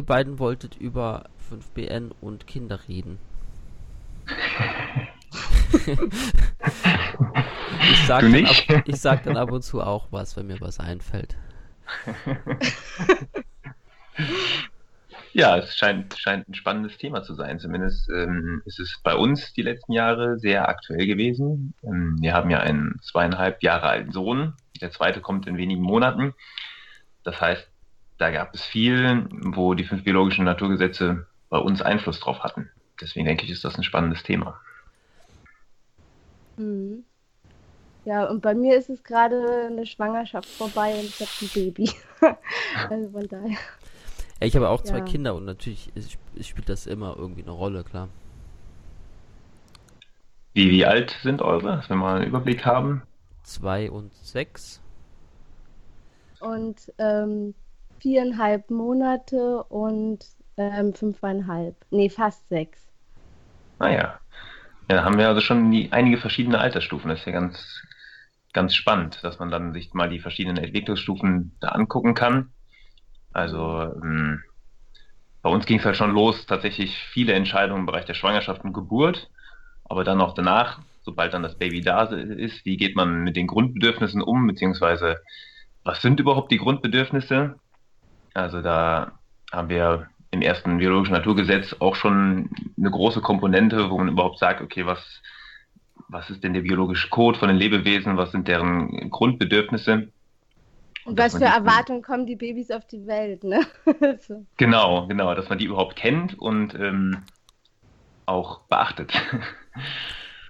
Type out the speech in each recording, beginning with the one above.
ihr beiden wolltet über 5BN und Kinder reden. ich, sag dann ab, ich sag dann ab und zu auch was, wenn mir was einfällt. Ja, es scheint, scheint ein spannendes Thema zu sein. Zumindest ähm, ist es bei uns die letzten Jahre sehr aktuell gewesen. Ähm, wir haben ja einen zweieinhalb Jahre alten Sohn. Der zweite kommt in wenigen Monaten. Das heißt, da gab es viel, wo die fünf biologischen Naturgesetze bei uns Einfluss drauf hatten. Deswegen denke ich, ist das ein spannendes Thema. Mhm. Ja, und bei mir ist es gerade eine Schwangerschaft vorbei und ich habe ein Baby. also von daher. Ich habe auch zwei ja. Kinder und natürlich spielt das immer irgendwie eine Rolle, klar. Wie, wie alt sind eure, dass wir mal einen Überblick haben? Zwei und sechs. Und ähm, viereinhalb Monate und ähm, fünfeinhalb. Nee, fast sechs. Naja. Ah, ja, da haben wir also schon die, einige verschiedene Altersstufen. Das ist ja ganz, ganz spannend, dass man dann sich mal die verschiedenen Entwicklungsstufen da angucken kann. Also ähm, bei uns ging es halt schon los, tatsächlich viele Entscheidungen im Bereich der Schwangerschaft und Geburt, aber dann auch danach, sobald dann das Baby da ist, wie geht man mit den Grundbedürfnissen um, beziehungsweise was sind überhaupt die Grundbedürfnisse? Also da haben wir im ersten biologischen Naturgesetz auch schon eine große Komponente, wo man überhaupt sagt, okay, was, was ist denn der biologische Code von den Lebewesen, was sind deren Grundbedürfnisse? Und was für Erwartungen kommen die Babys auf die Welt, ne? so. Genau, genau, dass man die überhaupt kennt und ähm, auch beachtet.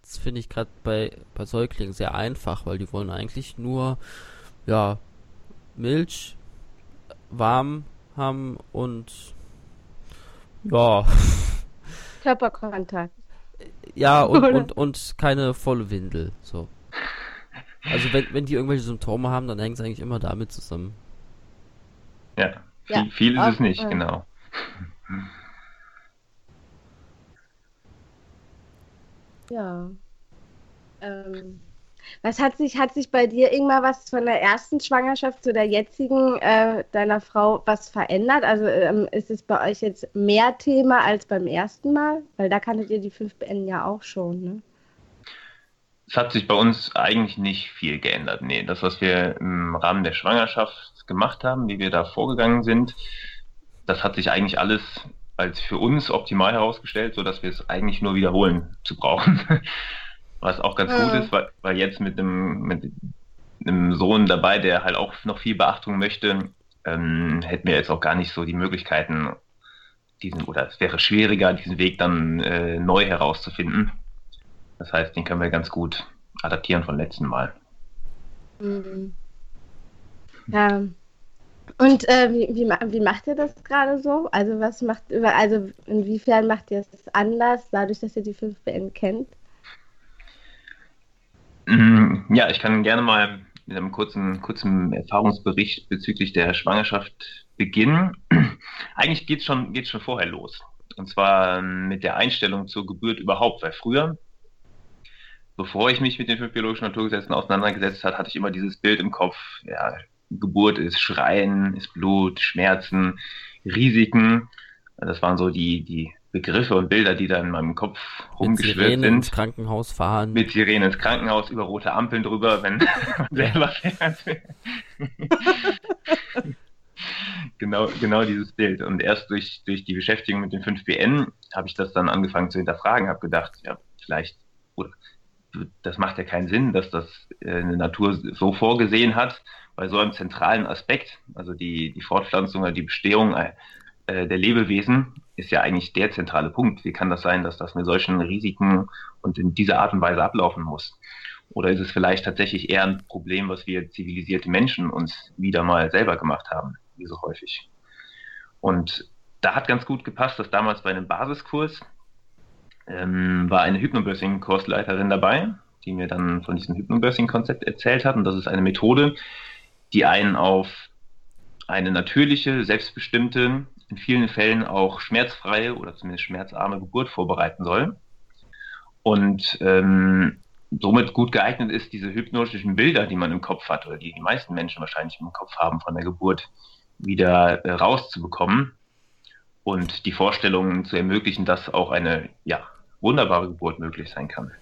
Das finde ich gerade bei, bei Säuglingen sehr einfach, weil die wollen eigentlich nur, ja, Milch, warm haben und ja. Körperkontakt. Ja, und, und, und keine volle Windel. So. Also wenn, wenn die irgendwelche Symptome haben, dann hängt es eigentlich immer damit zusammen. Ja, viel, ja. viel ist es nicht, genau. Ja. Ähm, was hat sich, hat sich bei dir irgendwann was von der ersten Schwangerschaft zu der jetzigen äh, deiner Frau was verändert? Also ähm, ist es bei euch jetzt mehr Thema als beim ersten Mal? Weil da kanntet ihr die 5BN ja auch schon, ne? Es hat sich bei uns eigentlich nicht viel geändert. Nee, das, was wir im Rahmen der Schwangerschaft gemacht haben, wie wir da vorgegangen sind, das hat sich eigentlich alles als für uns optimal herausgestellt, sodass wir es eigentlich nur wiederholen zu brauchen. Was auch ganz ja. gut ist, weil, weil jetzt mit einem, mit einem Sohn dabei, der halt auch noch viel Beachtung möchte, ähm, hätten wir jetzt auch gar nicht so die Möglichkeiten, diesen, oder es wäre schwieriger, diesen Weg dann äh, neu herauszufinden. Das heißt, den können wir ganz gut adaptieren von letzten Mal. Mhm. Ja. Und äh, wie, wie, wie, macht ihr das gerade so? Also was macht also inwiefern macht ihr es anders, dadurch, dass ihr die 5BN kennt? Mhm. Ja, ich kann gerne mal mit einem kurzen, kurzen Erfahrungsbericht bezüglich der Schwangerschaft beginnen. Eigentlich geht es schon, geht's schon vorher los. Und zwar ähm, mit der Einstellung zur Geburt überhaupt, weil früher, bevor ich mich mit den fünf biologischen Naturgesetzen auseinandergesetzt habe, hatte ich immer dieses Bild im Kopf, ja, Geburt ist Schreien, ist Blut, Schmerzen, Risiken. Das waren so die, die Begriffe und Bilder, die da in meinem Kopf rumgeschwirrt sind. Mit Sirenen ins Krankenhaus fahren. Mit Sirenen ins Krankenhaus, über rote Ampeln drüber, wenn man selber fährt. genau, genau dieses Bild. Und erst durch, durch die Beschäftigung mit den 5BN habe ich das dann angefangen zu hinterfragen, habe gedacht, ja, vielleicht, oder, das macht ja keinen Sinn, dass das äh, eine Natur so vorgesehen hat, bei so einem zentralen Aspekt, also die, die Fortpflanzung oder die Bestehung äh, der Lebewesen, ist ja eigentlich der zentrale Punkt. Wie kann das sein, dass das mit solchen Risiken und in dieser Art und Weise ablaufen muss? Oder ist es vielleicht tatsächlich eher ein Problem, was wir zivilisierte Menschen uns wieder mal selber gemacht haben, wie so häufig? Und da hat ganz gut gepasst, dass damals bei einem Basiskurs ähm, war eine Hypnobirthing-Kursleiterin dabei, die mir dann von diesem Hypnobirthing-Konzept erzählt hat. Und das ist eine Methode, die einen auf eine natürliche, selbstbestimmte in vielen Fällen auch schmerzfreie oder zumindest schmerzarme Geburt vorbereiten soll. Und ähm, somit gut geeignet ist, diese hypnotischen Bilder, die man im Kopf hat oder die die meisten Menschen wahrscheinlich im Kopf haben von der Geburt, wieder äh, rauszubekommen. und die Vorstellungen zu ermöglichen, dass auch eine ja, wunderbare Geburt möglich sein kann.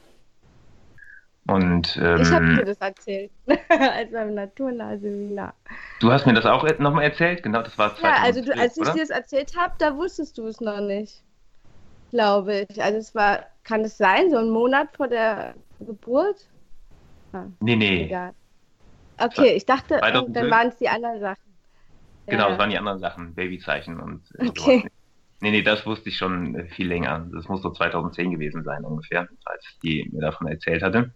Und, ähm, ich habe dir das erzählt, als beim Naturnah-Seminar. Du hast mir das auch nochmal erzählt? Genau, das war 2012, Ja, also du, als ich oder? dir das erzählt habe, da wusstest du es noch nicht, glaube ich. Also es war, kann es sein, so ein Monat vor der Geburt? Ah, nee, nee. Egal. Okay, ich dachte, dann waren es die anderen Sachen. Genau, ja. das waren die anderen Sachen, Babyzeichen und äh, okay. Sowas. Nee, nee, das wusste ich schon äh, viel länger. Das muss so 2010 gewesen sein ungefähr, als die mir davon erzählt hatte.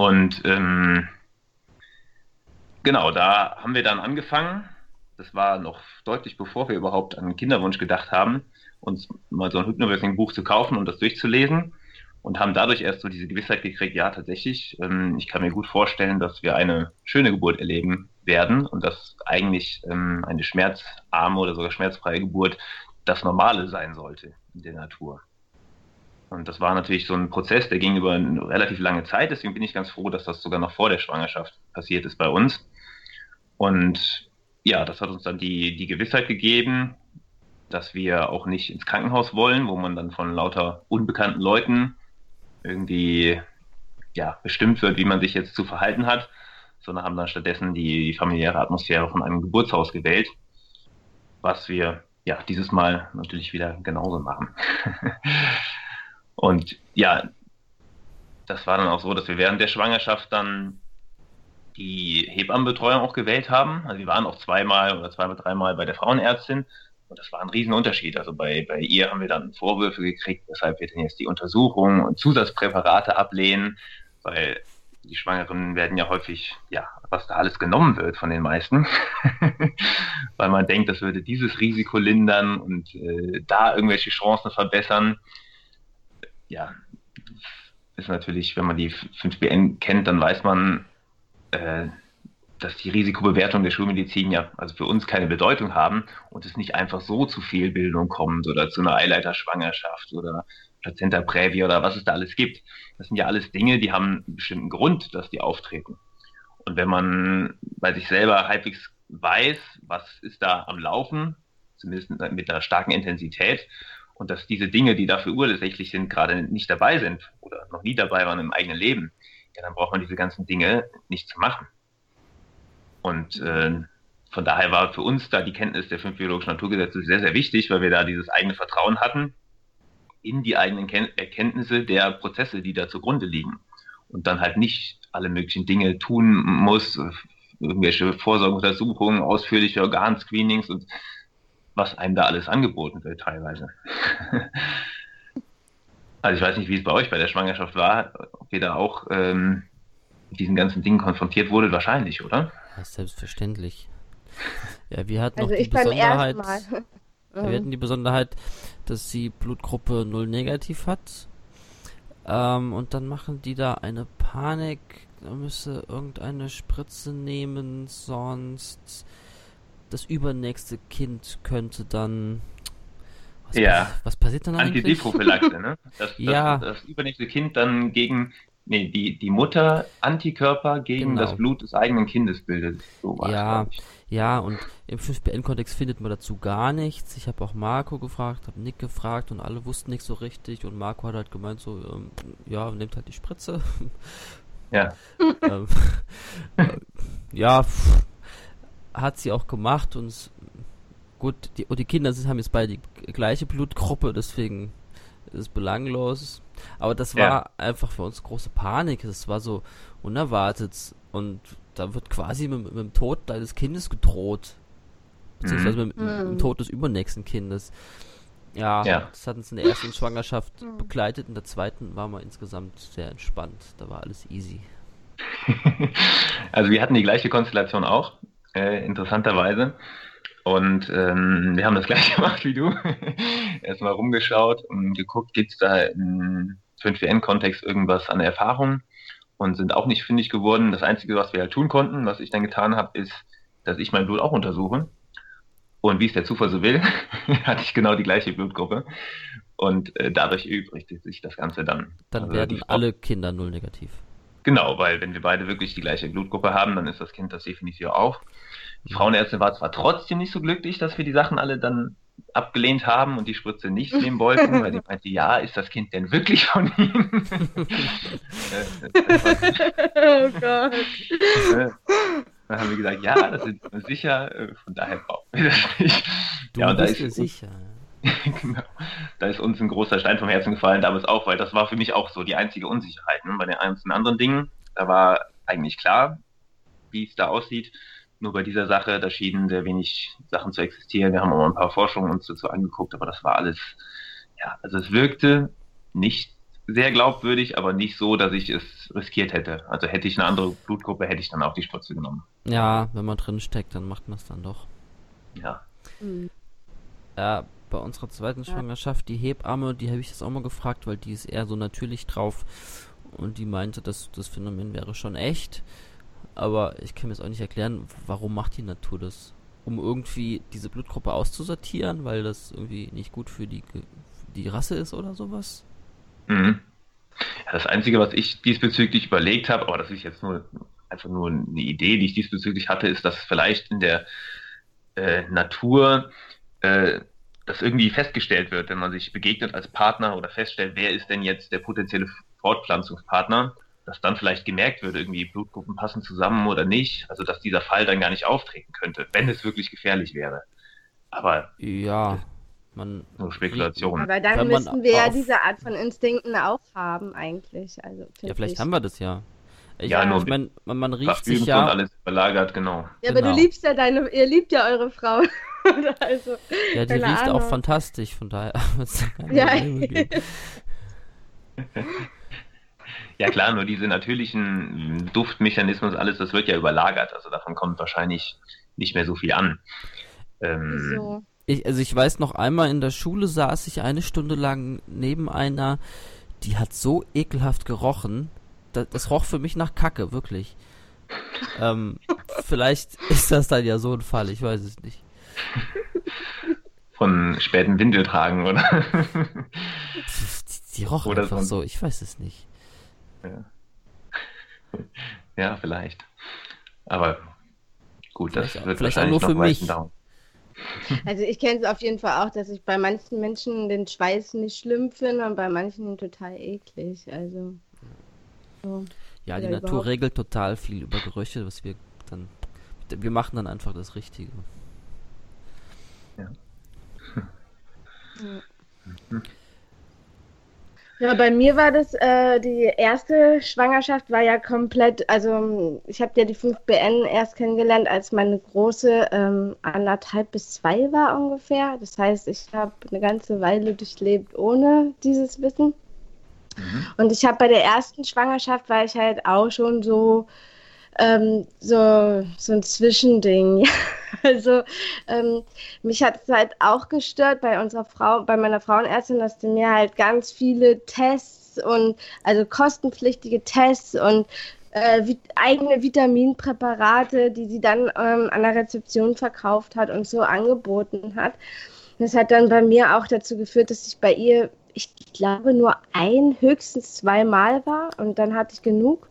Und ähm, genau, da haben wir dann angefangen. Das war noch deutlich bevor wir überhaupt an Kinderwunsch gedacht haben, uns mal so ein Hypnobirthing-Buch zu kaufen und das durchzulesen. Und haben dadurch erst so diese Gewissheit gekriegt, ja, tatsächlich, ähm, ich kann mir gut vorstellen, dass wir eine schöne Geburt erleben werden und dass eigentlich ähm, eine schmerzarme oder sogar schmerzfreie Geburt das Normale sein sollte in der Natur. Und das war natürlich so ein Prozess, der ging über eine relativ lange Zeit. Deswegen bin ich ganz froh, dass das sogar noch vor der Schwangerschaft passiert ist bei uns. Und ja, das hat uns dann die, die Gewissheit gegeben, dass wir auch nicht ins Krankenhaus wollen, wo man dann von lauter unbekannten Leuten irgendwie ja, bestimmt wird, wie man sich jetzt zu verhalten hat, sondern haben dann stattdessen die, die familiäre Atmosphäre von einem Geburtshaus gewählt, was wir ja dieses Mal natürlich wieder genauso machen. Und ja, das war dann auch so, dass wir während der Schwangerschaft dann die Hebammenbetreuung auch gewählt haben. Also wir waren auch zweimal oder zweimal, dreimal bei der Frauenärztin und das war ein Riesenunterschied. Also bei, bei ihr haben wir dann Vorwürfe gekriegt, weshalb wir denn jetzt die Untersuchung und Zusatzpräparate ablehnen, weil die Schwangeren werden ja häufig, ja, was da alles genommen wird von den meisten, weil man denkt, das würde dieses Risiko lindern und äh, da irgendwelche Chancen verbessern ja, ist natürlich, wenn man die 5BN kennt, dann weiß man, äh, dass die Risikobewertung der Schulmedizin ja also für uns keine Bedeutung haben und es nicht einfach so zu Fehlbildung kommt oder zu einer Eileiterschwangerschaft oder Plazenta Prävia oder was es da alles gibt. Das sind ja alles Dinge, die haben einen bestimmten Grund, dass die auftreten. Und wenn man bei sich selber halbwegs weiß, was ist da am Laufen, zumindest mit einer starken Intensität, und dass diese Dinge, die dafür ursächlich sind, gerade nicht dabei sind oder noch nie dabei waren im eigenen Leben, ja, dann braucht man diese ganzen Dinge nicht zu machen. Und äh, von daher war für uns da die Kenntnis der fünf biologischen Naturgesetze sehr, sehr wichtig, weil wir da dieses eigene Vertrauen hatten in die eigenen Ken Erkenntnisse der Prozesse, die da zugrunde liegen. Und dann halt nicht alle möglichen Dinge tun muss, irgendwelche Vorsorgeuntersuchungen, ausführliche Organscreenings und was einem da alles angeboten wird teilweise. also ich weiß nicht, wie es bei euch bei der Schwangerschaft war, ob ihr da auch ähm, mit diesen ganzen Dingen konfrontiert wurde, wahrscheinlich, oder? Ja, selbstverständlich. Ja, wir hatten also noch die Besonderheit. wir hatten die Besonderheit, dass sie Blutgruppe 0 negativ hat. Ähm, und dann machen die da eine Panik, da müsse irgendeine Spritze nehmen, sonst das übernächste Kind könnte dann. Was ja. Was passiert dann eigentlich? Antideprophylaxe, ne? Das, ja. Das, das, übernächste Kind dann gegen. Nee, die, die Mutter Antikörper gegen genau. das Blut des eigenen Kindes bildet. So ja, ja, und im 5BN-Kontext findet man dazu gar nichts. Ich habe auch Marco gefragt, habe Nick gefragt und alle wussten nicht so richtig. Und Marco hat halt gemeint, so, ähm, ja, nimmt halt die Spritze. Ja. ähm, äh, ja, pff, hat sie auch gemacht und gut, die, und die Kinder haben jetzt beide die gleiche Blutgruppe, deswegen ist es belanglos. Aber das war ja. einfach für uns große Panik. Es war so unerwartet und da wird quasi mit, mit dem Tod deines Kindes gedroht. Beziehungsweise mhm. mit, mit, dem mhm. Tod des übernächsten Kindes. Ja, ja, das hat uns in der ersten Schwangerschaft mhm. begleitet, in der zweiten waren wir insgesamt sehr entspannt. Da war alles easy. also wir hatten die gleiche Konstellation auch äh, interessanterweise. Und ähm, wir haben das gleiche gemacht wie du. Erstmal rumgeschaut und geguckt, gibt es da im 5WN-Kontext irgendwas an Erfahrung und sind auch nicht fündig geworden. Das Einzige, was wir halt tun konnten, was ich dann getan habe, ist, dass ich mein Blut auch untersuche. Und wie es der Zufall so will, hatte ich genau die gleiche Blutgruppe. Und äh, dadurch übrigt sich das Ganze dann. Dann also werden alle Kinder null negativ. Genau, weil wenn wir beide wirklich die gleiche Blutgruppe haben, dann ist das Kind das definitiv auch. Die Frauenärztin war zwar trotzdem nicht so glücklich, dass wir die Sachen alle dann abgelehnt haben und die Spritze nicht nehmen wollten, weil sie meinte, ja, ist das Kind denn wirklich von Ihnen? oh Gott. Dann haben wir gesagt, ja, das sind wir sicher, äh, von daher brauchen wir das nicht. Du ja, und da bist ist sicher. genau. Da ist uns ein großer Stein vom Herzen gefallen, damals auch, weil das war für mich auch so die einzige Unsicherheit. Ne? Bei den einzelnen anderen Dingen, da war eigentlich klar, wie es da aussieht. Nur bei dieser Sache, da schienen sehr wenig Sachen zu existieren. Wir haben auch mal ein paar Forschungen uns dazu angeguckt, aber das war alles, ja, also es wirkte nicht sehr glaubwürdig, aber nicht so, dass ich es riskiert hätte. Also hätte ich eine andere Blutgruppe, hätte ich dann auch die Spritze genommen. Ja, wenn man drin steckt, dann macht man es dann doch. Ja. Hm. Ja, bei unserer zweiten. Schwangerschaft, die Hebamme, die habe ich jetzt auch mal gefragt, weil die ist eher so natürlich drauf. Und die meinte, dass das Phänomen wäre schon echt. Aber ich kann mir jetzt auch nicht erklären, warum macht die Natur das? Um irgendwie diese Blutgruppe auszusortieren, weil das irgendwie nicht gut für die, die Rasse ist oder sowas? Mhm. Ja, das Einzige, was ich diesbezüglich überlegt habe, aber das ist jetzt nur einfach nur eine Idee, die ich diesbezüglich hatte, ist, dass vielleicht in der äh, Natur äh, das irgendwie festgestellt wird, wenn man sich begegnet als Partner oder feststellt, wer ist denn jetzt der potenzielle Fortpflanzungspartner, dass dann vielleicht gemerkt wird, irgendwie Blutgruppen passen zusammen oder nicht, also dass dieser Fall dann gar nicht auftreten könnte, wenn es wirklich gefährlich wäre. Aber Ja, man. nur Spekulation. Aber dann müssten wir ja diese Art von Instinkten auch haben, eigentlich. Also, Ja, vielleicht ich. haben wir das ja. Ich, Ja, nur ich mein, man, man riecht sich und ja. alles überlagert, genau. Ja, aber Genau. du liebst ja deine, ihr liebt ja eure Frau. also, Ja, die riecht auch Ahnung. fantastisch, von daher wird's da keine Ja. Ja klar, nur diese natürlichen Duftmechanismen und alles, das wird ja überlagert. Also davon kommt wahrscheinlich nicht mehr so viel an. Ähm, so. Ich, also ich weiß noch einmal in der Schule saß ich eine Stunde lang neben einer, die hat so ekelhaft gerochen. Das, das roch für mich nach Kacke, wirklich. Ähm, vielleicht ist das dann ja so ein Fall, ich weiß es nicht. Von späten Windeltragen, oder? Die, die roch Oder einfach so ich weiß es nicht. ja. ja, vielleicht. Aber gut, das Vielleicht auch- wird vielleicht auch wahrscheinlich nur für mich. dauern. Also ich kenne es auf jeden Fall auch, dass ich bei manchen Menschen den Schweiß nicht schlimm finde und bei manchen total eklig. Also so. Ja, die Natur überhaupt- regelt total viel über Gerüche, was wir dann. Wir machen dann einfach das Richtige. Ja, bei mir war das, äh, die erste Schwangerschaft war ja komplett, also ich habe ja die 5BN erst kennengelernt, als meine große ähm, anderthalb bis zwei war ungefähr. Das heißt, ich habe eine ganze Weile durchlebt ohne dieses Wissen. Mhm. Und ich habe bei der ersten Schwangerschaft war ich halt auch schon so, ähm, so, so ein Zwischending. Also ähm, mich hat es halt auch gestört bei unserer Frau, bei meiner Frauenärztin, dass die mir halt ganz viele Tests und also kostenpflichtige Tests und äh, vit eigene Vitaminpräparate, die sie dann ähm, an der Rezeption verkauft hat und so angeboten hat. Das hat dann bei mir auch dazu geführt, dass ich bei ihr, ich glaube, nur ein, höchstens zweimal war und dann hatte ich genug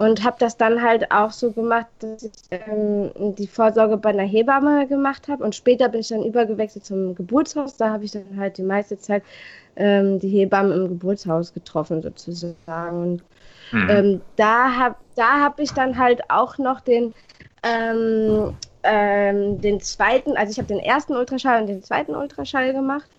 und habe das dann halt auch so gemacht, dass ich ähm, die Vorsorge bei einer Hebamme gemacht habe und später bin ich dann übergewechselt zum Geburtshaus. Da habe ich dann halt die meiste Zeit ähm, die Hebammen im Geburtshaus getroffen sozusagen. Und Mhm. ähm, da habe da hab ich dann halt auch noch den, ähm, ähm, den zweiten, also ich habe den ersten Ultraschall und den zweiten Ultraschall gemacht.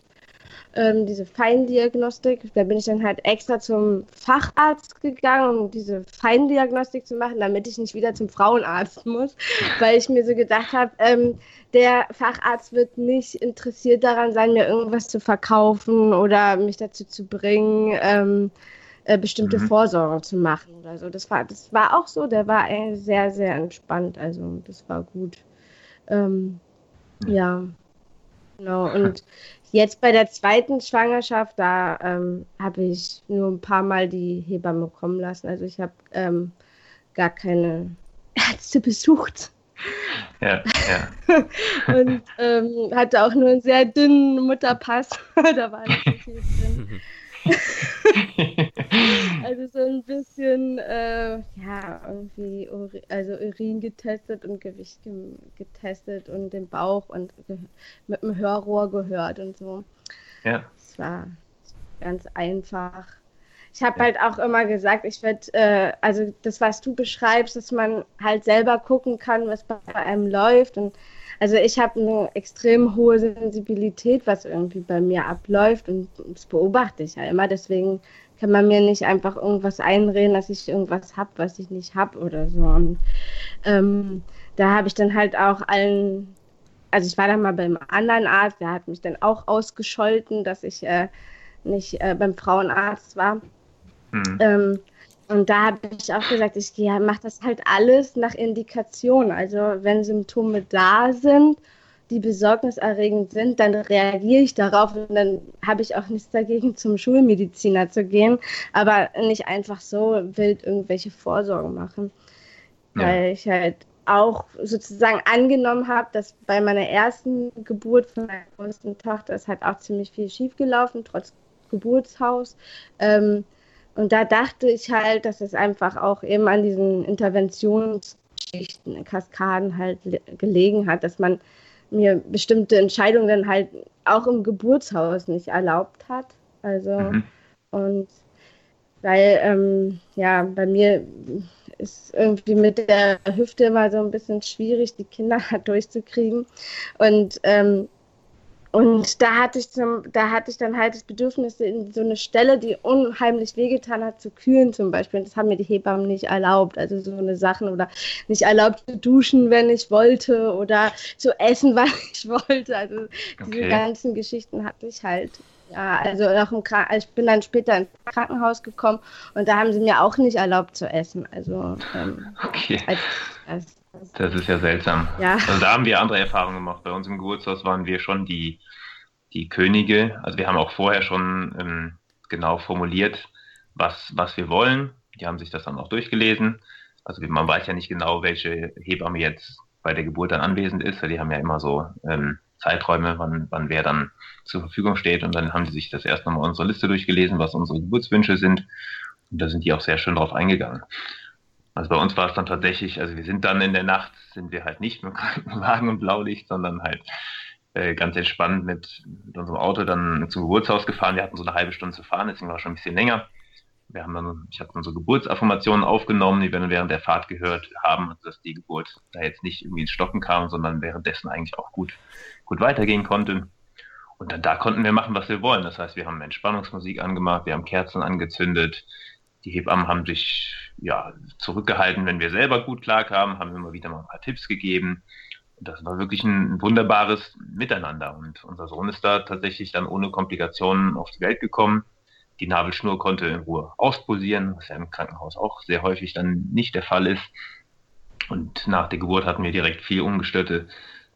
Ähm, diese Feindiagnostik, da bin ich dann halt extra zum Facharzt gegangen, um diese Feindiagnostik zu machen, damit ich nicht wieder zum Frauenarzt muss, weil ich mir so gedacht habe, ähm, der Facharzt wird nicht interessiert daran sein, mir irgendwas zu verkaufen oder mich dazu zu bringen, ähm, äh, bestimmte Mhm. Vorsorgen zu machen oder so. Das war, das war auch so, der war äh, sehr, sehr entspannt, also das war gut. Ähm, ja, genau. Und jetzt bei der zweiten Schwangerschaft, da ähm, habe ich nur ein paar Mal die Hebamme kommen lassen. Also ich habe ähm, gar keine Ärzte besucht Ja, ja. und ähm, hatte auch nur einen sehr dünnen Mutterpass. da war nicht so viel drin. also so ein bisschen, äh, ja, irgendwie, Uri also Urin getestet und Gewicht ge getestet und den Bauch und mit dem Hörrohr gehört und so. Ja. Es war ganz einfach. Ich habe ja. halt auch immer gesagt, ich werde, äh, also das, was du beschreibst, dass man halt selber gucken kann, was bei einem läuft und also ich habe eine extrem hohe Sensibilität, was irgendwie bei mir abläuft und das beobachte ich ja immer. Deswegen kann man mir nicht einfach irgendwas einreden, dass ich irgendwas habe, was ich nicht habe oder so. Und ähm, da habe ich dann halt auch allen, also ich war dann mal beim anderen Arzt, der hat mich dann auch ausgescholten, dass ich äh, nicht äh, beim Frauenarzt war. Mhm. Ähm, und da habe ich auch gesagt, ich mache das halt alles nach Indikation. Also wenn Symptome da sind, die besorgniserregend sind, dann reagiere ich darauf und dann habe ich auch nichts dagegen, zum Schulmediziner zu gehen, aber nicht einfach so wild irgendwelche Vorsorgen machen. Ja. Weil ich halt auch sozusagen angenommen habe, dass bei meiner ersten Geburt von meiner größten Tochter ist halt auch ziemlich viel schiefgelaufen, trotz Geburtshaus. Ähm, und da dachte ich halt, dass es einfach auch eben an diesen Interventionsgeschichten, Kaskaden halt gelegen hat, dass man mir bestimmte Entscheidungen dann halt auch im Geburtshaus nicht erlaubt hat. Also, mhm. und weil, ähm, ja, bei mir ist irgendwie mit der Hüfte immer so ein bisschen schwierig, die Kinder durchzukriegen. Und ähm, und da hatte ich zum, da hatte ich dann halt das Bedürfnis, in so eine Stelle, die unheimlich wehgetan hat, zu kühlen zum Beispiel. Und das haben mir die Hebammen nicht erlaubt. Also so eine Sachen oder nicht erlaubt zu duschen, wenn ich wollte oder zu essen, wann ich wollte. Also okay. diese ganzen Geschichten hatte ich halt. Ja, also auch im Kranken ich bin dann später ins Krankenhaus gekommen und da haben sie mir auch nicht erlaubt zu essen. Also ähm, okay. Als, als das ist ja seltsam. Ja. Also da haben wir andere Erfahrungen gemacht. Bei uns im Geburtshaus waren wir schon die, die Könige. Also wir haben auch vorher schon ähm, genau formuliert, was, was wir wollen. Die haben sich das dann auch durchgelesen. Also man weiß ja nicht genau, welche Hebamme jetzt bei der Geburt dann anwesend ist, weil die haben ja immer so ähm, Zeiträume, wann, wann wer dann zur Verfügung steht. Und dann haben sie sich das erst nochmal unsere Liste durchgelesen, was unsere Geburtswünsche sind. Und da sind die auch sehr schön drauf eingegangen. Also bei uns war es dann tatsächlich, also wir sind dann in der Nacht, sind wir halt nicht mit Krankenwagen und Blaulicht, sondern halt äh, ganz entspannt mit, mit, unserem Auto dann zum Geburtshaus gefahren. Wir hatten so eine halbe Stunde zu fahren, deswegen war es schon ein bisschen länger. Wir haben dann, ich habe dann so Geburtsaffirmationen aufgenommen, die wir dann während der Fahrt gehört haben, dass die Geburt da jetzt nicht irgendwie ins Stocken kam, sondern währenddessen eigentlich auch gut, gut weitergehen konnte. Und dann da konnten wir machen, was wir wollen. Das heißt, wir haben Entspannungsmusik angemacht, wir haben Kerzen angezündet, die Hebammen haben sich ja, zurückgehalten, wenn wir selber gut klarkamen, haben immer wieder mal ein paar Tipps gegeben. Und das war wirklich ein wunderbares Miteinander. Und unser Sohn ist da tatsächlich dann ohne Komplikationen auf die Welt gekommen. Die Nabelschnur konnte in Ruhe auspulsieren, was ja im Krankenhaus auch sehr häufig dann nicht der Fall ist. Und nach der Geburt hatten wir direkt viel ungestörte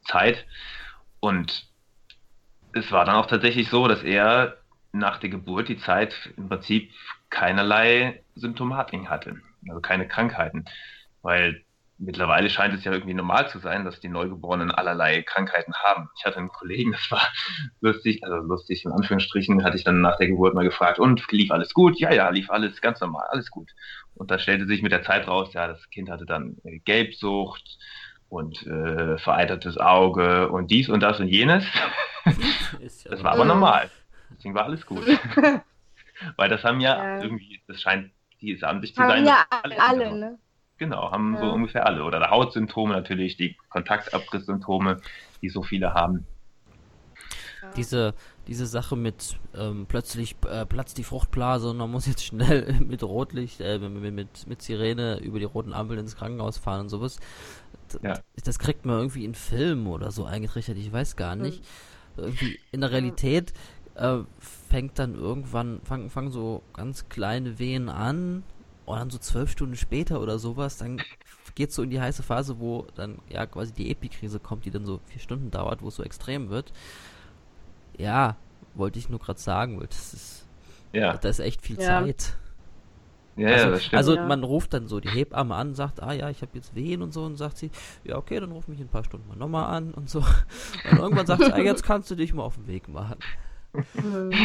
Zeit. Und es war dann auch tatsächlich so, dass er nach der Geburt die Zeit im Prinzip keinerlei Symptomatik hatte, also keine Krankheiten. Weil mittlerweile scheint es ja irgendwie normal zu sein, dass die Neugeborenen allerlei Krankheiten haben. Ich hatte einen Kollegen, das war lustig, also lustig in Anführungsstrichen, hatte ich dann nach der Geburt mal gefragt, und lief alles gut? Ja, ja, lief alles ganz normal, alles gut. Und da stellte sich mit der Zeit raus, ja, das Kind hatte dann Gelbsucht und äh, vereitertes Auge und dies und das und jenes. das war aber normal. Deswegen war alles gut. Weil das haben ja, ja, irgendwie, das scheint diese Ansicht zu haben sein. Ja, alle, alle ne? Genau, haben ja. so ungefähr alle. Oder Hautsymptome natürlich, die Kontaktabrisssymptome, die so viele haben. Diese, diese Sache mit ähm, plötzlich äh, platzt die Fruchtblase und man muss jetzt schnell mit Rotlicht, äh, mit, mit, mit Sirene über die roten Ampeln ins Krankenhaus fahren und sowas. Ja. Das kriegt man irgendwie in Filmen oder so eingerichtet, ich weiß gar nicht. Mhm. Irgendwie in der Realität äh, fängt dann irgendwann, fangen fang so ganz kleine Wehen an und dann so zwölf Stunden später oder sowas, dann geht so in die heiße Phase, wo dann ja quasi die Epikrise kommt, die dann so vier Stunden dauert, wo es so extrem wird. Ja, wollte ich nur gerade sagen, weil das ist, ja. da ist echt viel ja. Zeit. Ja, also, ja, das stimmt. Also ja. man ruft dann so die Hebamme an, sagt, ah ja, ich habe jetzt Wehen und so und sagt sie, ja okay, dann ruf mich in ein paar Stunden mal nochmal an und so. Und irgendwann sagt sie, ah, jetzt kannst du dich mal auf den Weg machen.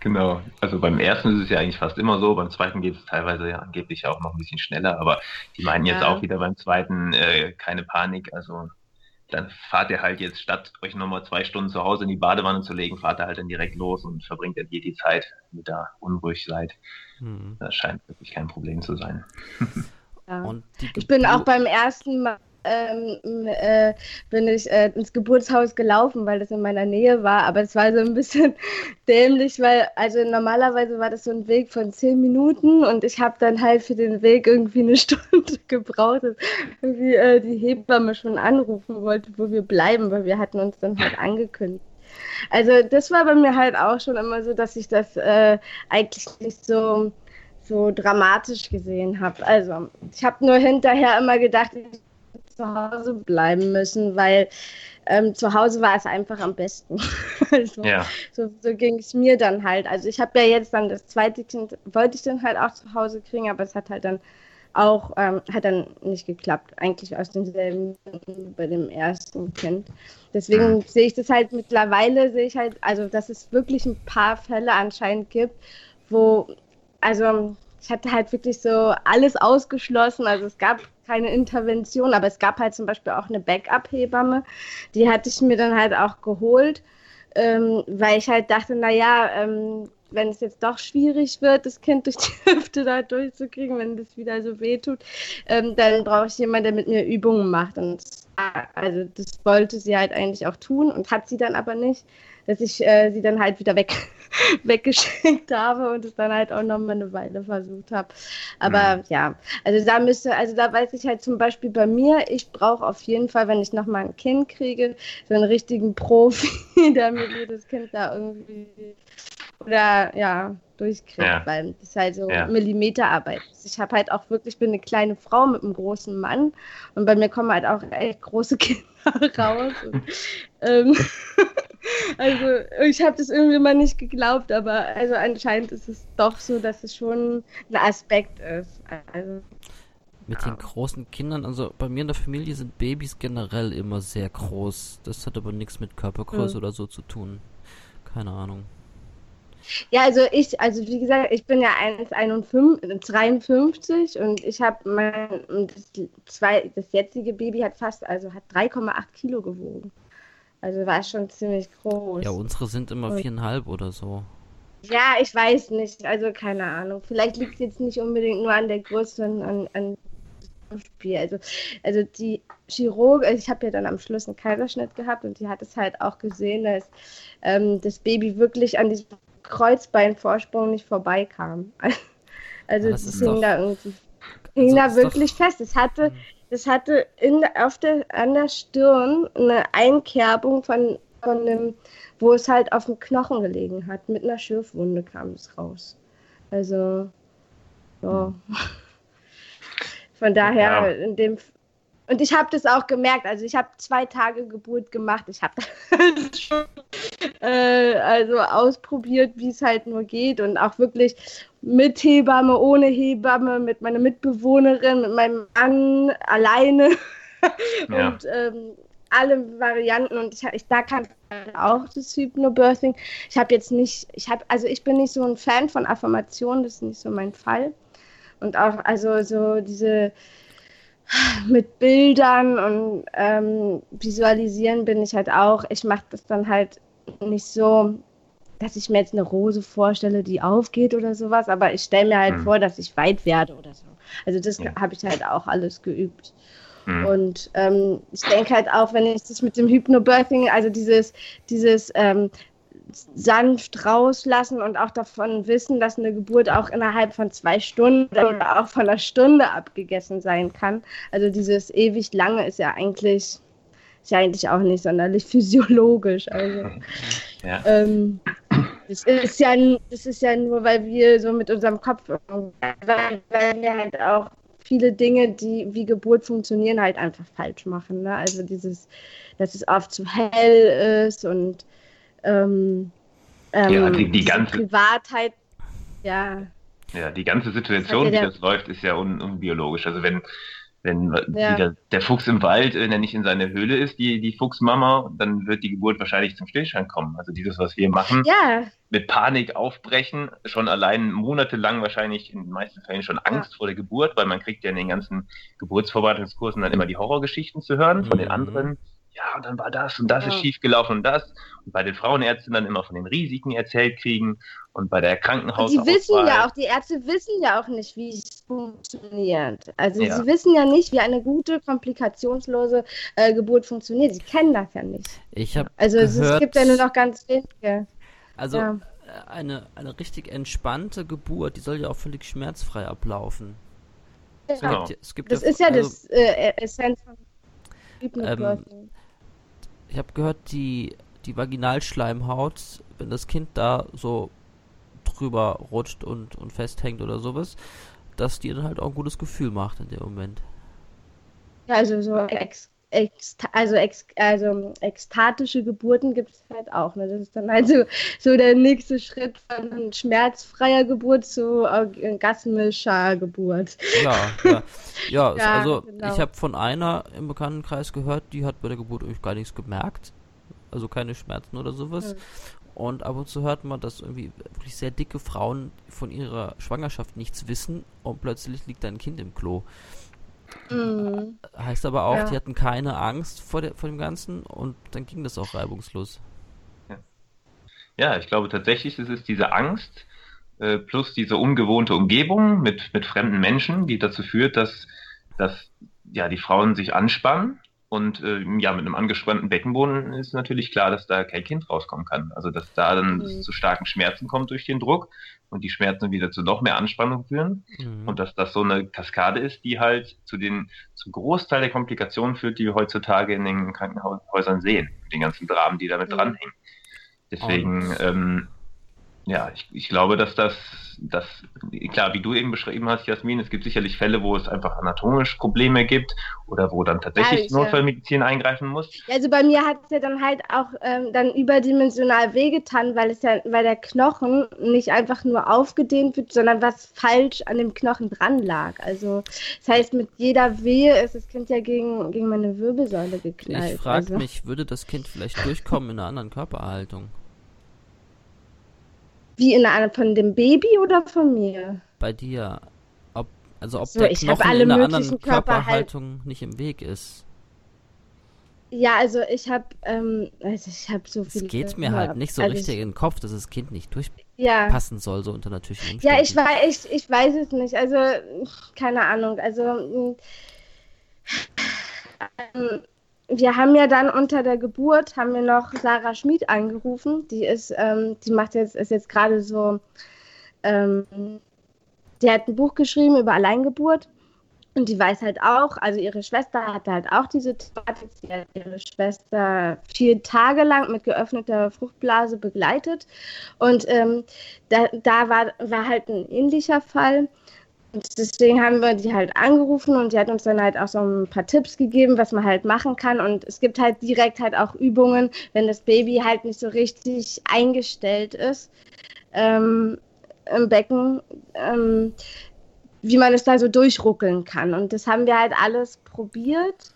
Genau. Also beim ersten ist es ja eigentlich fast immer so, beim zweiten geht es teilweise ja angeblich auch noch ein bisschen schneller, aber die meinen jetzt Ja. auch wieder beim zweiten äh, keine Panik. Also dann fahrt ihr halt jetzt, statt euch nochmal zwei Stunden zu Hause in die Badewanne zu legen, fahrt ihr halt dann direkt los und verbringt dann hier die Zeit, wenn ihr da unruhig seid. Hm. Das scheint wirklich kein Problem zu sein. Ja. Ich bin auch beim ersten Mal ähm, äh, bin ich äh, ins Geburtshaus gelaufen, weil das in meiner Nähe war. Aber es war so ein bisschen dämlich, weil also normalerweise war das so ein Weg von zehn Minuten und ich habe dann halt für den Weg irgendwie eine Stunde gebraucht, dass irgendwie äh, die Hebamme schon anrufen wollte, wo wir bleiben, weil wir hatten uns dann halt angekündigt. Also das war bei mir halt auch schon immer so, dass ich das äh, eigentlich nicht so so dramatisch gesehen habe. Also ich habe nur hinterher immer gedacht, ich zu Hause bleiben müssen, weil ähm, zu Hause war es einfach am besten. also, Ja, so, so ging es mir dann halt. Also ich habe ja jetzt dann das zweite Kind, wollte ich dann halt auch zu Hause kriegen, aber es hat halt dann auch, ähm, hat dann nicht geklappt. Eigentlich aus denselben Gründen bei dem ersten Kind. Deswegen Mhm. sehe ich das halt mittlerweile, sehe ich halt, also dass es wirklich ein paar Fälle anscheinend gibt, wo, also ich hatte halt wirklich so alles ausgeschlossen. Also es gab keine Intervention, aber es gab halt zum Beispiel auch eine Backup-Hebamme. Die hatte ich mir dann halt auch geholt, ähm, weil ich halt dachte, naja, ähm, wenn es jetzt doch schwierig wird, das Kind durch die Hüfte da durchzukriegen, wenn das wieder so wehtut, ähm, dann brauche ich jemanden, der mit mir Übungen macht. Und also das wollte sie halt eigentlich auch tun und hat sie dann aber nicht, dass ich äh, sie dann halt wieder weg, weggeschickt habe und es dann halt auch noch mal eine Weile versucht habe. Aber Mhm. ja, also da müsste, also da weiß ich halt zum Beispiel bei mir, ich brauche auf jeden Fall, wenn ich noch mal ein Kind kriege, so einen richtigen Profi, der mir jedes Kind da irgendwie oder ja durchkriegt, Ja. weil das ist halt so Ja. Millimeterarbeit. Ich habe halt auch wirklich, bin eine kleine Frau mit einem großen Mann und bei mir kommen halt auch echt große Kinder raus. Und, ähm, also ich habe das irgendwie mal nicht geglaubt, aber also anscheinend ist es doch so, dass es schon ein Aspekt ist. Also Mit den großen Kindern, also bei mir in der Familie sind Babys generell immer sehr groß. Das hat aber nichts mit Körpergröße Hm. oder so zu tun. Keine Ahnung. Ja, also ich, also wie gesagt, ich bin ja 1,53 und ich habe mein, das, zwei, das jetzige Baby hat fast, also hat 3,8 Kilo gewogen. Also war schon ziemlich groß. Ja, unsere sind immer Und- viereinhalb oder so. Ja, ich weiß nicht, also keine Ahnung. Vielleicht liegt es jetzt nicht unbedingt nur an der Größe, sondern an, an Spiel. Also, also die Chirurg, also ich habe ja dann am Schluss einen Kaiserschnitt gehabt und die hat es halt auch gesehen, dass ähm, das Baby wirklich an diesem Kreuzbeinvorsprung nicht vorbeikam. Also Ja, das hing doch- da irgendwie hing da wirklich fest. Es hatte, das hatte in, auf der, an der Stirn eine Einkerbung von, von einem, wo es halt auf dem Knochen gelegen hat. Mit einer Schürfwunde kam es raus. Also, ja. Von daher, Ja. in dem. Und ich habe das auch gemerkt. Also, ich habe zwei Tage Geburt gemacht. Ich habe das schon äh, also ausprobiert, wie es halt nur geht. Und auch wirklich mit Hebamme, ohne Hebamme, mit meiner Mitbewohnerin, mit meinem Mann alleine. Ja. Und ähm, alle Varianten. Und ich, ich da kann auch das Hypnobirthing. Ich habe jetzt nicht, ich habe, also ich bin nicht so ein Fan von Affirmationen, das ist nicht so mein Fall. Und auch, also so diese mit Bildern und ähm, Visualisieren bin ich halt auch. Ich mache das dann halt nicht so, dass ich mir jetzt eine Rose vorstelle, die aufgeht oder sowas, aber ich stelle mir halt Mhm. vor, dass ich weit werde oder so. Also das Ja. habe ich halt auch alles geübt. Mhm. Und ähm, ich denke halt auch, wenn ich das mit dem Hypnobirthing, also dieses, dieses ähm, sanft rauslassen und auch davon wissen, dass eine Geburt auch innerhalb von zwei Stunden oder auch von einer Stunde abgegessen sein kann. Also dieses ewig lange ist ja eigentlich, ist ja eigentlich auch nicht sonderlich physiologisch. Also Ja. ähm, das ist ja, das ist ja nur, weil wir so mit unserem Kopf, weil, weil wir halt auch viele Dinge, die wie Geburt funktionieren, halt einfach falsch machen. Ne? Also dieses, dass es oft zu hell ist und ähm, ähm, Ja, die- die ganze- Privatheit, ja, Ja, die ganze Situation, wie das läuft, ist ja un unbiologisch. Also wenn, Wenn ja. der, der, Fuchs im Wald, wenn er nicht in seiner Höhle ist, die, die Fuchsmama, dann wird die Geburt wahrscheinlich zum Stillstand kommen. Also dieses, was wir machen, ja. mit Panik aufbrechen, schon allein monatelang wahrscheinlich in den meisten Fällen schon Angst ja. vor der Geburt, weil man kriegt ja in den ganzen Geburtsvorbereitungskursen dann immer die Horrorgeschichten zu hören von mhm. den anderen ja, und dann war das und das ja. ist schiefgelaufen und das. Und bei den Frauenärzten dann immer von den Risiken erzählt kriegen und bei der Krankenhaus. Die wissen ja auch, die Ärzte wissen ja auch nicht, wie es funktioniert. Also ja. sie wissen ja nicht, wie eine gute, komplikationslose äh, Geburt funktioniert. Sie kennen das ja nicht. Ich habe Also gehört, es gibt ja nur noch ganz wenige. Also ja. Äh, eine, eine richtig entspannte Geburt, die soll ja auch völlig schmerzfrei ablaufen. Ja. Genau. Es gibt, es gibt das ist ja also, das äh, Essenz von ähm, ich habe gehört, die, die Vaginalschleimhaut, wenn das Kind da so drüber rutscht und, und festhängt oder sowas, dass die dann halt auch ein gutes Gefühl macht in dem Moment. Ja, also so ex, ex, also, ex, also ekstatische Geburten gibt es halt auch. Ne? Das ist dann halt so, so der nächste Schritt von schmerzfreier Geburt zu orgasmischer Geburt. Ja, ja. ja, ja also genau. ich habe von einer im Bekanntenkreis gehört, die hat bei der Geburt irgendwie gar nichts gemerkt. Also keine Schmerzen oder sowas. Mhm. Und ab und zu hört man, dass irgendwie wirklich sehr dicke Frauen von ihrer Schwangerschaft nichts wissen und plötzlich liegt ein Kind im Klo. Mhm. Heißt aber auch, ja. die hatten keine Angst vor, der, vor dem Ganzen und dann ging das auch reibungslos. Ja, ja ich glaube tatsächlich, es ist diese Angst äh, plus diese ungewohnte Umgebung mit, mit fremden Menschen, die dazu führt, dass, dass ja, die Frauen sich anspannen und äh, ja, mit einem angespannten Beckenboden ist natürlich klar, dass da kein Kind rauskommen kann. Also dass da dann mhm. zu starken Schmerzen kommt durch den Druck und die Schmerzen wieder zu noch mehr Anspannung führen. Mhm. Und dass das so eine Kaskade ist, die halt zu den zum Großteil der Komplikationen führt, die wir heutzutage in den Krankenhäusern sehen, den ganzen Dramen, die damit mhm. dranhängen. Deswegen, ähm, ja, ich, ich glaube, dass das das, klar, wie du eben beschrieben hast, Jasmin, es gibt sicherlich Fälle, wo es einfach anatomisch Probleme gibt oder wo dann tatsächlich ja, Notfallmedizin ja. eingreifen muss. Also bei mir hat es ja dann halt auch ähm, dann überdimensional wehgetan, weil es ja, weil der Knochen nicht einfach nur aufgedehnt wird, sondern was falsch an dem Knochen dran lag. Also das heißt, mit jeder Wehe ist das Kind ja gegen, gegen meine Wirbelsäule geknallt. Ich frage also. mich, würde das Kind vielleicht durchkommen in einer anderen Körperhaltung? Wie in einer von dem Baby oder von mir? Bei dir. Ob, also ob so, der Knochen in einer anderen Körperhaltung nicht im Weg ist. Ja, also ich habe ähm, also ich habe so viel. Es geht mir halt nicht so also richtig ich, in den Kopf, dass das Kind nicht durchpassen ja. soll, so unter natürlichen Umständen. Ja, ich weiß, ich, ich weiß es nicht. Also, keine Ahnung. Also, ähm, wir haben ja dann unter der Geburt haben wir noch Sarah Schmid angerufen. Die ist, ähm, die macht jetzt, ist jetzt gerade so, ähm, die hat ein Buch geschrieben über Alleingeburt. Und die weiß halt auch, also ihre Schwester hatte halt auch diese Thematik. Sie hat ihre Schwester vier Tage lang mit geöffneter Fruchtblase begleitet. Und ähm, da, da war, war halt ein ähnlicher Fall. Und deswegen haben wir die halt angerufen und die hat uns dann halt auch so ein paar Tipps gegeben, was man halt machen kann. Und es gibt halt direkt halt auch Übungen, wenn das Baby halt nicht so richtig eingestellt ist ähm, im Becken, ähm, wie man es da so durchruckeln kann. Und das haben wir halt alles probiert.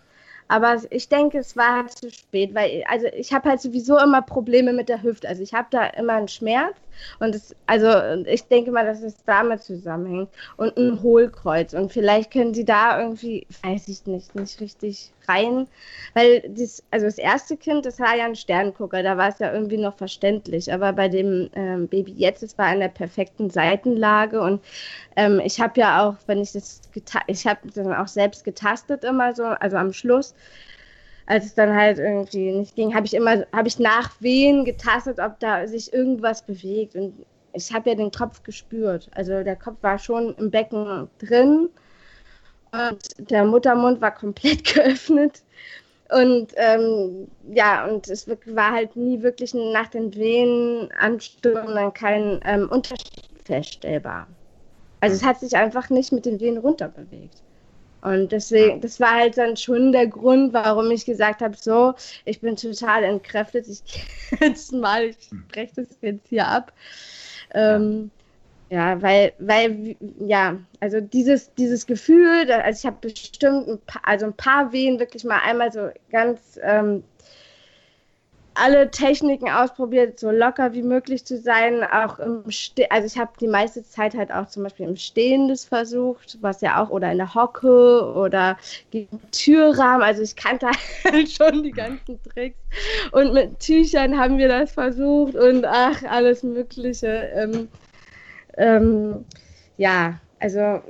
Aber ich denke, es war halt zu spät, weil also ich habe halt sowieso immer Probleme mit der Hüfte. Also ich habe da immer einen Schmerz und es, also ich denke mal, dass es damit zusammenhängt und ein Hohlkreuz. Und vielleicht können sie da irgendwie, weiß ich nicht, nicht richtig rein, weil das, also das erste Kind, das war ja ein Sterngucker, da war es ja irgendwie noch verständlich, aber bei dem ähm, Baby jetzt, es war in der perfekten Seitenlage. Und ähm, ich habe ja auch, wenn ich das, ich habe dann auch selbst getastet immer so, also am Schluss, als es dann halt irgendwie nicht ging, habe ich immer, habe ich nach Wehen getastet, ob da sich irgendwas bewegt und ich habe ja den Kopf gespürt. Also der Kopf war schon im Becken drin und der Muttermund war komplett geöffnet. Und ähm, ja, und es war halt nie wirklich nach den Wehenanstürmen kein ähm, Unterschied feststellbar. Also es hat sich einfach nicht mit den Wehen runterbewegt. Und deswegen, das war halt dann schon der Grund, warum ich gesagt habe, so, ich bin total entkräftet, ich gehe jetzt mal, ich breche das jetzt hier ab. Ähm, Ja, weil, weil, ja, also dieses, dieses Gefühl, also ich habe bestimmt ein paar, also ein paar Wehen wirklich mal einmal so ganz ähm, alle Techniken ausprobiert, so locker wie möglich zu sein. Auch im Ste also ich habe die meiste Zeit halt auch zum Beispiel im Stehendes versucht, was ja auch, oder in der Hocke oder gegen Türrahmen. Also ich kannte halt schon die ganzen Tricks. Und mit Tüchern haben wir das versucht und ach, alles Mögliche. Ähm, ähm, ja, also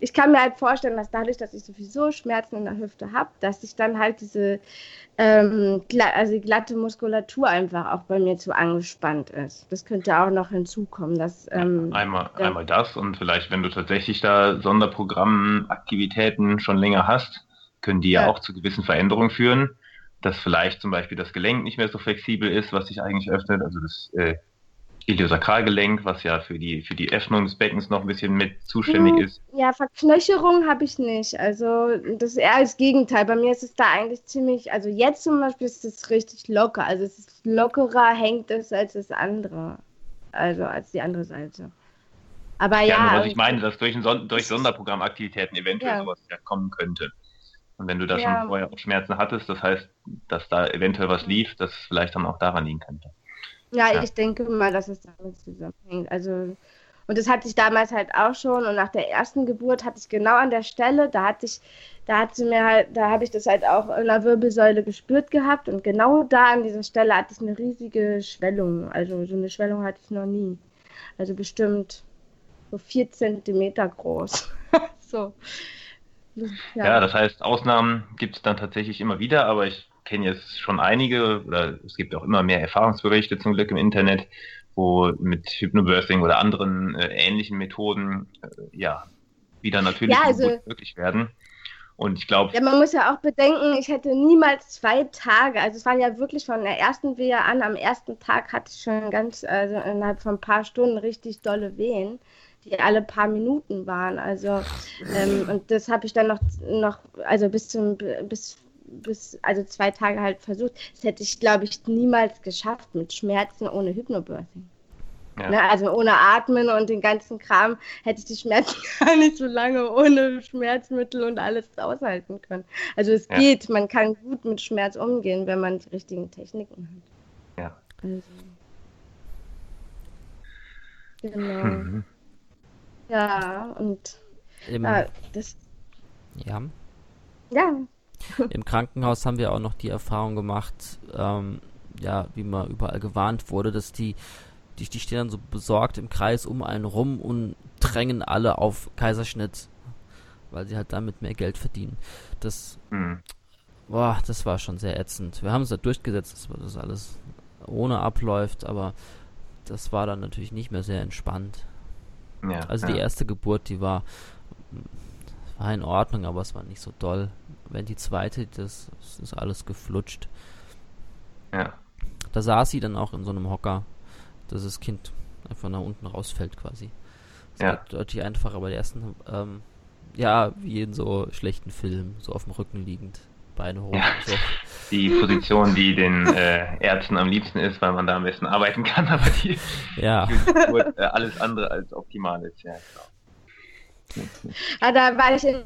ich kann mir halt vorstellen, dass dadurch, dass ich sowieso Schmerzen in der Hüfte habe, dass ich dann halt diese ähm, also die glatte Muskulatur einfach auch bei mir zu angespannt ist. Das könnte auch noch hinzukommen. Dass, ähm, einmal, ja. einmal das und vielleicht, wenn du tatsächlich da Sonderprogrammaktivitäten schon länger hast, können die ja, ja auch zu gewissen Veränderungen führen, dass vielleicht zum Beispiel das Gelenk nicht mehr so flexibel ist, was sich eigentlich öffnet, also das äh, Iliosakralgelenk, was ja für die, für die Öffnung des Beckens noch ein bisschen mit zuständig hm, ist. Ja, Verknöcherung habe ich nicht. Also das ist eher das Gegenteil. Bei mir ist es da eigentlich ziemlich, also jetzt zum Beispiel ist es richtig locker. Also es ist lockerer hängt es als das andere. Also als die andere Seite. Aber ja. ja was also ich meine, dass durch, Son durch Sonderprogrammaktivitäten eventuell ja. sowas ja kommen könnte. Und wenn du da ja. schon vorher auch Schmerzen hattest, das heißt, dass da eventuell was lief, das vielleicht dann auch daran liegen könnte. Ja, ja, ich denke mal, dass es damit zusammenhängt. Also, und das hatte ich damals halt auch schon. Und nach der ersten Geburt hatte ich genau an der Stelle, da hatte ich, da hat sie mir halt, da habe ich das halt auch in der Wirbelsäule gespürt gehabt. Und genau da an dieser Stelle hatte ich eine riesige Schwellung. Also so eine Schwellung hatte ich noch nie. Also bestimmt so vier Zentimeter groß. so. Ja. ja. das heißt, Ausnahmen gibt es dann tatsächlich immer wieder, aber ich kenne jetzt schon einige, oder es gibt auch immer mehr Erfahrungsberichte zum Glück im Internet, wo mit Hypnobirthing oder anderen äh, ähnlichen Methoden äh, ja wieder natürlich ja, also, möglich werden. Und ich glaube. Ja, man muss ja auch bedenken, ich hätte niemals zwei Tage, also es waren ja wirklich von der ersten Wehe an, am ersten Tag hatte ich schon ganz, also innerhalb von ein paar Stunden richtig dolle Wehen, die alle paar Minuten waren. Also, ähm, und das habe ich dann noch, noch, also bis zum, bis bis, also zwei Tage halt versucht. Das hätte ich, glaube ich, niemals geschafft mit Schmerzen ohne Hypnobirthing. Ja. Ne, also ohne Atmen und den ganzen Kram hätte ich die Schmerzen gar nicht so lange ohne Schmerzmittel und alles aushalten können. Also es ja. geht, man kann gut mit Schmerz umgehen, wenn man die richtigen Techniken hat. Ja. Also. Genau. Mhm. Ja, und Im, ja, das. Ja. Ja, Im Krankenhaus haben wir auch noch die Erfahrung gemacht, ähm, ja, wie man überall gewarnt wurde, dass die, die, die stehen dann so besorgt im Kreis um einen rum und drängen alle auf Kaiserschnitt, weil sie halt damit mehr Geld verdienen. Das, mhm. boah, das war schon sehr ätzend. Wir haben es da durchgesetzt, dass das alles ohne abläuft, aber das war dann natürlich nicht mehr sehr entspannt. Ja, also ja. die erste Geburt, die war, war in Ordnung, aber es war nicht so doll wenn die zweite, das, das ist alles geflutscht. Ja. Da saß sie dann auch in so einem Hocker, dass das Kind einfach nach unten rausfällt quasi. Das ja. deutlich einfacher bei der ersten, ähm, ja, wie in so schlechten Filmen, so auf dem Rücken liegend, Beine hoch. Ja. So. Die Position, die den äh, Ärzten am liebsten ist, weil man da am besten arbeiten kann, aber die, ja. die äh, alles andere als optimal ist, ja, klar. Ja, da war ich in,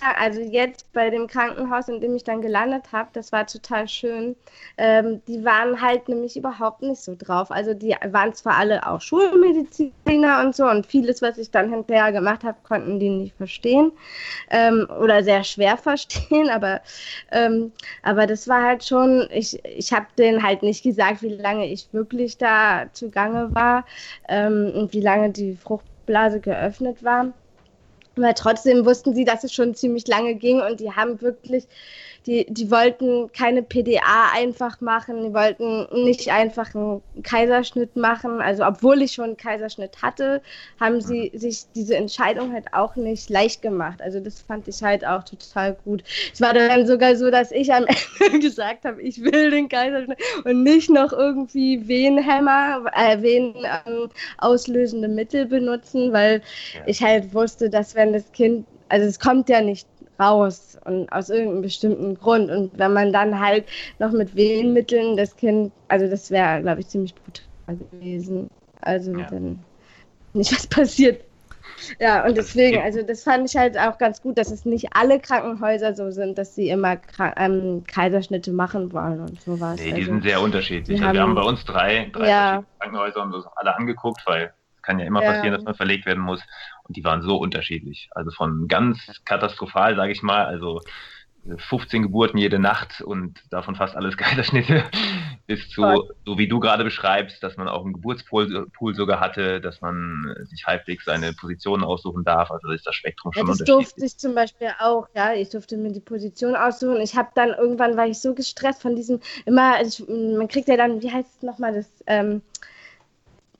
also jetzt bei dem Krankenhaus, in dem ich dann gelandet habe, das war total schön. Ähm, die waren halt nämlich überhaupt nicht so drauf. Also die waren zwar alle auch Schulmediziner und so und vieles, was ich dann hinterher gemacht habe, konnten die nicht verstehen ähm, oder sehr schwer verstehen, aber, ähm, aber das war halt schon, ich, ich habe denen halt nicht gesagt, wie lange ich wirklich da zugange war ähm, und wie lange die Fruchtblase geöffnet war. Aber trotzdem wussten sie, dass es schon ziemlich lange ging und die haben wirklich die, die wollten keine PDA einfach machen, die wollten nicht einfach einen Kaiserschnitt machen. Also obwohl ich schon einen Kaiserschnitt hatte, haben sie sich diese Entscheidung halt auch nicht leicht gemacht. Also das fand ich halt auch total gut. Es war dann sogar so, dass ich am Ende gesagt habe, ich will den Kaiserschnitt und nicht noch irgendwie Wehenhämmer, äh, Wehen ähm, auslösende Mittel benutzen, weil ich halt wusste, dass wenn das Kind also es kommt ja nicht raus und aus irgendeinem bestimmten Grund. Und wenn man dann halt noch mit Wehenmitteln das Kind, also das wäre, glaube ich, ziemlich brutal gewesen. Also ja. dann nicht, was passiert. Ja, und deswegen, also das fand ich halt auch ganz gut, dass es nicht alle Krankenhäuser so sind, dass sie immer ähm, Kaiserschnitte machen wollen und sowas. Nee, die also, sind sehr unterschiedlich. Also wir haben bei uns drei, drei ja. Krankenhäuser und das alle angeguckt, weil kann ja immer ja. passieren, dass man verlegt werden muss. Und die waren so unterschiedlich. Also von ganz katastrophal, sage ich mal, also 15 Geburten jede Nacht und davon fast alles Kaiserschnitte, bis zu, so wie du gerade beschreibst, dass man auch einen Geburtspool sogar hatte, dass man sich halbwegs seine Position aussuchen darf. Also ist das Spektrum schon ja, das durfte ich zum Beispiel auch, ja. Ich durfte mir die Position aussuchen. Ich habe dann irgendwann, war ich so gestresst von diesem, immer, also ich, man kriegt ja dann, wie heißt es nochmal, das, ähm,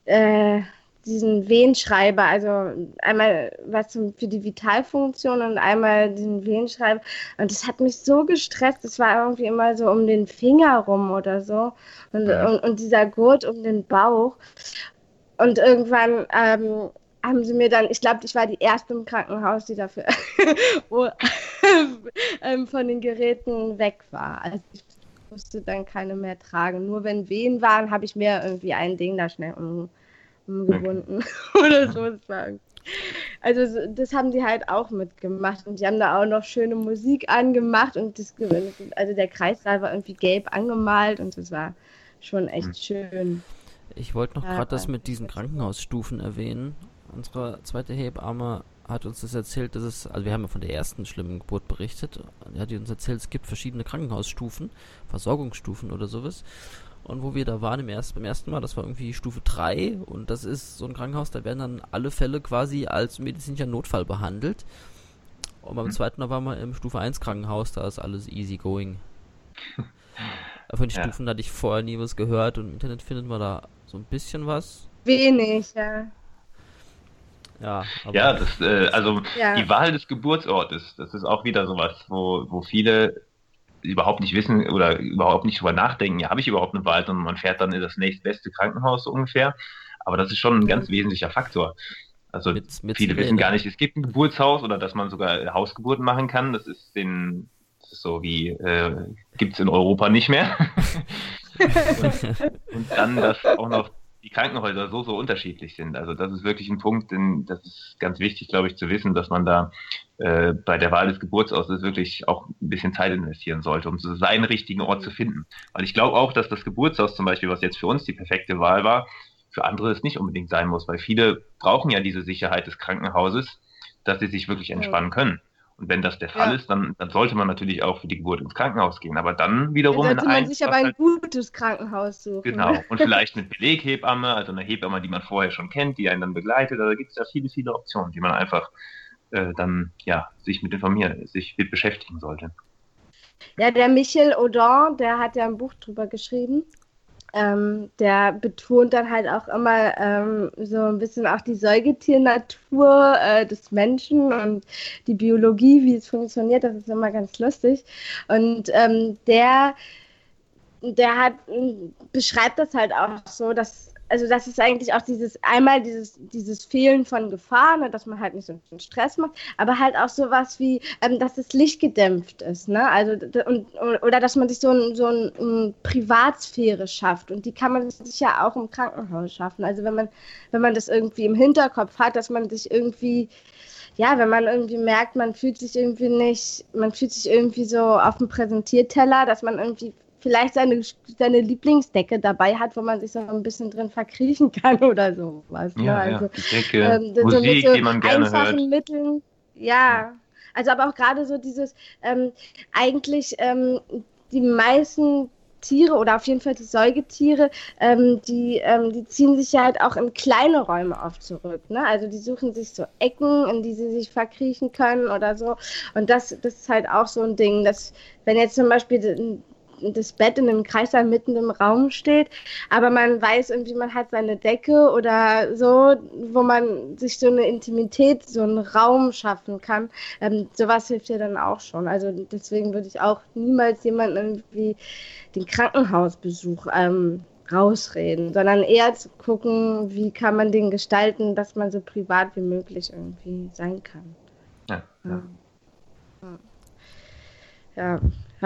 äh, diesen Wehenschreiber, also einmal was für die Vitalfunktion und einmal diesen Wehenschreiber. Und das hat mich so gestresst. Das war irgendwie immer so um den Finger rum oder so. Und, ja. und, und, dieser Gurt um den Bauch. Und irgendwann ähm, haben sie mir dann, ich glaube, ich war die erste im Krankenhaus, die dafür ähm, von den Geräten weg war. Also ich musste dann keine mehr tragen. Nur wenn Wehen waren, habe ich mir irgendwie ein Ding da schnell um umgebunden oder so. War also das haben die halt auch mitgemacht und die haben da auch noch schöne Musik angemacht und das, also der Kreissaal war irgendwie gelb angemalt und das war schon echt hm. schön. Ich wollte noch ja, gerade das mit diesen Krankenhausstufen erwähnen. Unsere zweite Hebamme hat uns das erzählt, dass es, also wir haben ja von der ersten schlimmen Geburt berichtet. Er hat uns erzählt, es gibt verschiedene Krankenhausstufen, Versorgungsstufen oder sowas. Und wo wir da waren im ersten, beim ersten Mal, das war irgendwie Stufe 3 und das ist so ein Krankenhaus, da werden dann alle Fälle quasi als medizinischer Notfall behandelt. Und beim mhm. zweiten Mal waren wir im Stufe 1 Krankenhaus, da ist alles easy going. Von den ja. Stufen hatte ich vorher nie was gehört und im Internet findet man da so ein bisschen was. Wenig, ja. Ja, ja das, äh, also ja. die Wahl des Geburtsortes, das ist auch wieder sowas, wo, wo viele überhaupt nicht wissen oder überhaupt nicht drüber nachdenken, ja, habe ich überhaupt eine Wahl, sondern man fährt dann in das nächstbeste Krankenhaus so ungefähr. Aber das ist schon ein ganz wesentlicher Faktor. Also mit, mit viele wissen gar nicht, es gibt ein Geburtshaus oder dass man sogar Hausgeburten machen kann. Das ist den, das ist so wie, äh, gibt es in Europa nicht mehr. und, und, dann, dass auch noch die Krankenhäuser so, so unterschiedlich sind. Also das ist wirklich ein Punkt, den, das ist ganz wichtig, glaube ich, zu wissen, dass man da äh, bei der Wahl des Geburtsortes wirklich auch ein bisschen Zeit investieren sollte, um so seinen richtigen Ort zu finden. Weil ich glaube auch, dass das Geburtshaus zum Beispiel, was jetzt für uns die perfekte Wahl war, für andere es nicht unbedingt sein muss, weil viele brauchen ja diese Sicherheit des Krankenhauses, dass sie sich wirklich entspannen können. Und wenn das der Fall ja. ist, dann, dann sollte man natürlich auch für die Geburt ins Krankenhaus gehen. Aber dann wiederum dann sollte man sich aber ein gutes Krankenhaus suchen. Genau. Und vielleicht mit Beleghebamme, also eine Hebamme, die man vorher schon kennt, die einen dann begleitet. Also da gibt es ja viele, viele Optionen, die man einfach äh, dann ja sich mit informieren, sich mit beschäftigen sollte. Ja, der Michel Audin, der hat ja ein Buch drüber geschrieben ähm, der betont dann halt auch immer ähm, so ein bisschen auch die Säugetiernatur äh, des Menschen und die Biologie, wie es funktioniert. Das ist immer ganz lustig. Und ähm, der, der hat, beschreibt das halt auch so, dass also das ist eigentlich auch dieses, einmal dieses, dieses Fehlen von Gefahr, ne, dass man halt nicht so einen Stress macht, aber halt auch sowas wie, ähm, dass das Licht gedämpft ist, ne? Also und, oder dass man sich so, ein, so ein, ein Privatsphäre schafft. Und die kann man sich ja auch im Krankenhaus schaffen. Also wenn man, wenn man das irgendwie im Hinterkopf hat, dass man sich irgendwie ja, wenn man irgendwie merkt, man fühlt sich irgendwie nicht, man fühlt sich irgendwie so auf dem Präsentierteller, dass man irgendwie vielleicht seine, seine Lieblingsdecke dabei hat, wo man sich so ein bisschen drin verkriechen kann oder sowas. Ne? Ja, also, ja. Die Decke, ähm, Musik, so die man gerne hört. Mitteln, ja. Also aber auch gerade so dieses, ähm, eigentlich ähm, die meisten Tiere oder auf jeden Fall die Säugetiere, ähm, die, ähm, die ziehen sich ja halt auch in kleine Räume oft zurück. Ne? Also die suchen sich so Ecken, in die sie sich verkriechen können oder so. Und das, das ist halt auch so ein Ding, dass wenn jetzt zum Beispiel das Bett in einem Kreislauf mitten im Raum steht, aber man weiß irgendwie, man hat seine Decke oder so, wo man sich so eine Intimität, so einen Raum schaffen kann. Ähm, sowas hilft ja dann auch schon. Also deswegen würde ich auch niemals jemanden irgendwie den Krankenhausbesuch ähm, rausreden, sondern eher zu gucken, wie kann man den gestalten, dass man so privat wie möglich irgendwie sein kann. Ja. ja. ja. Ja,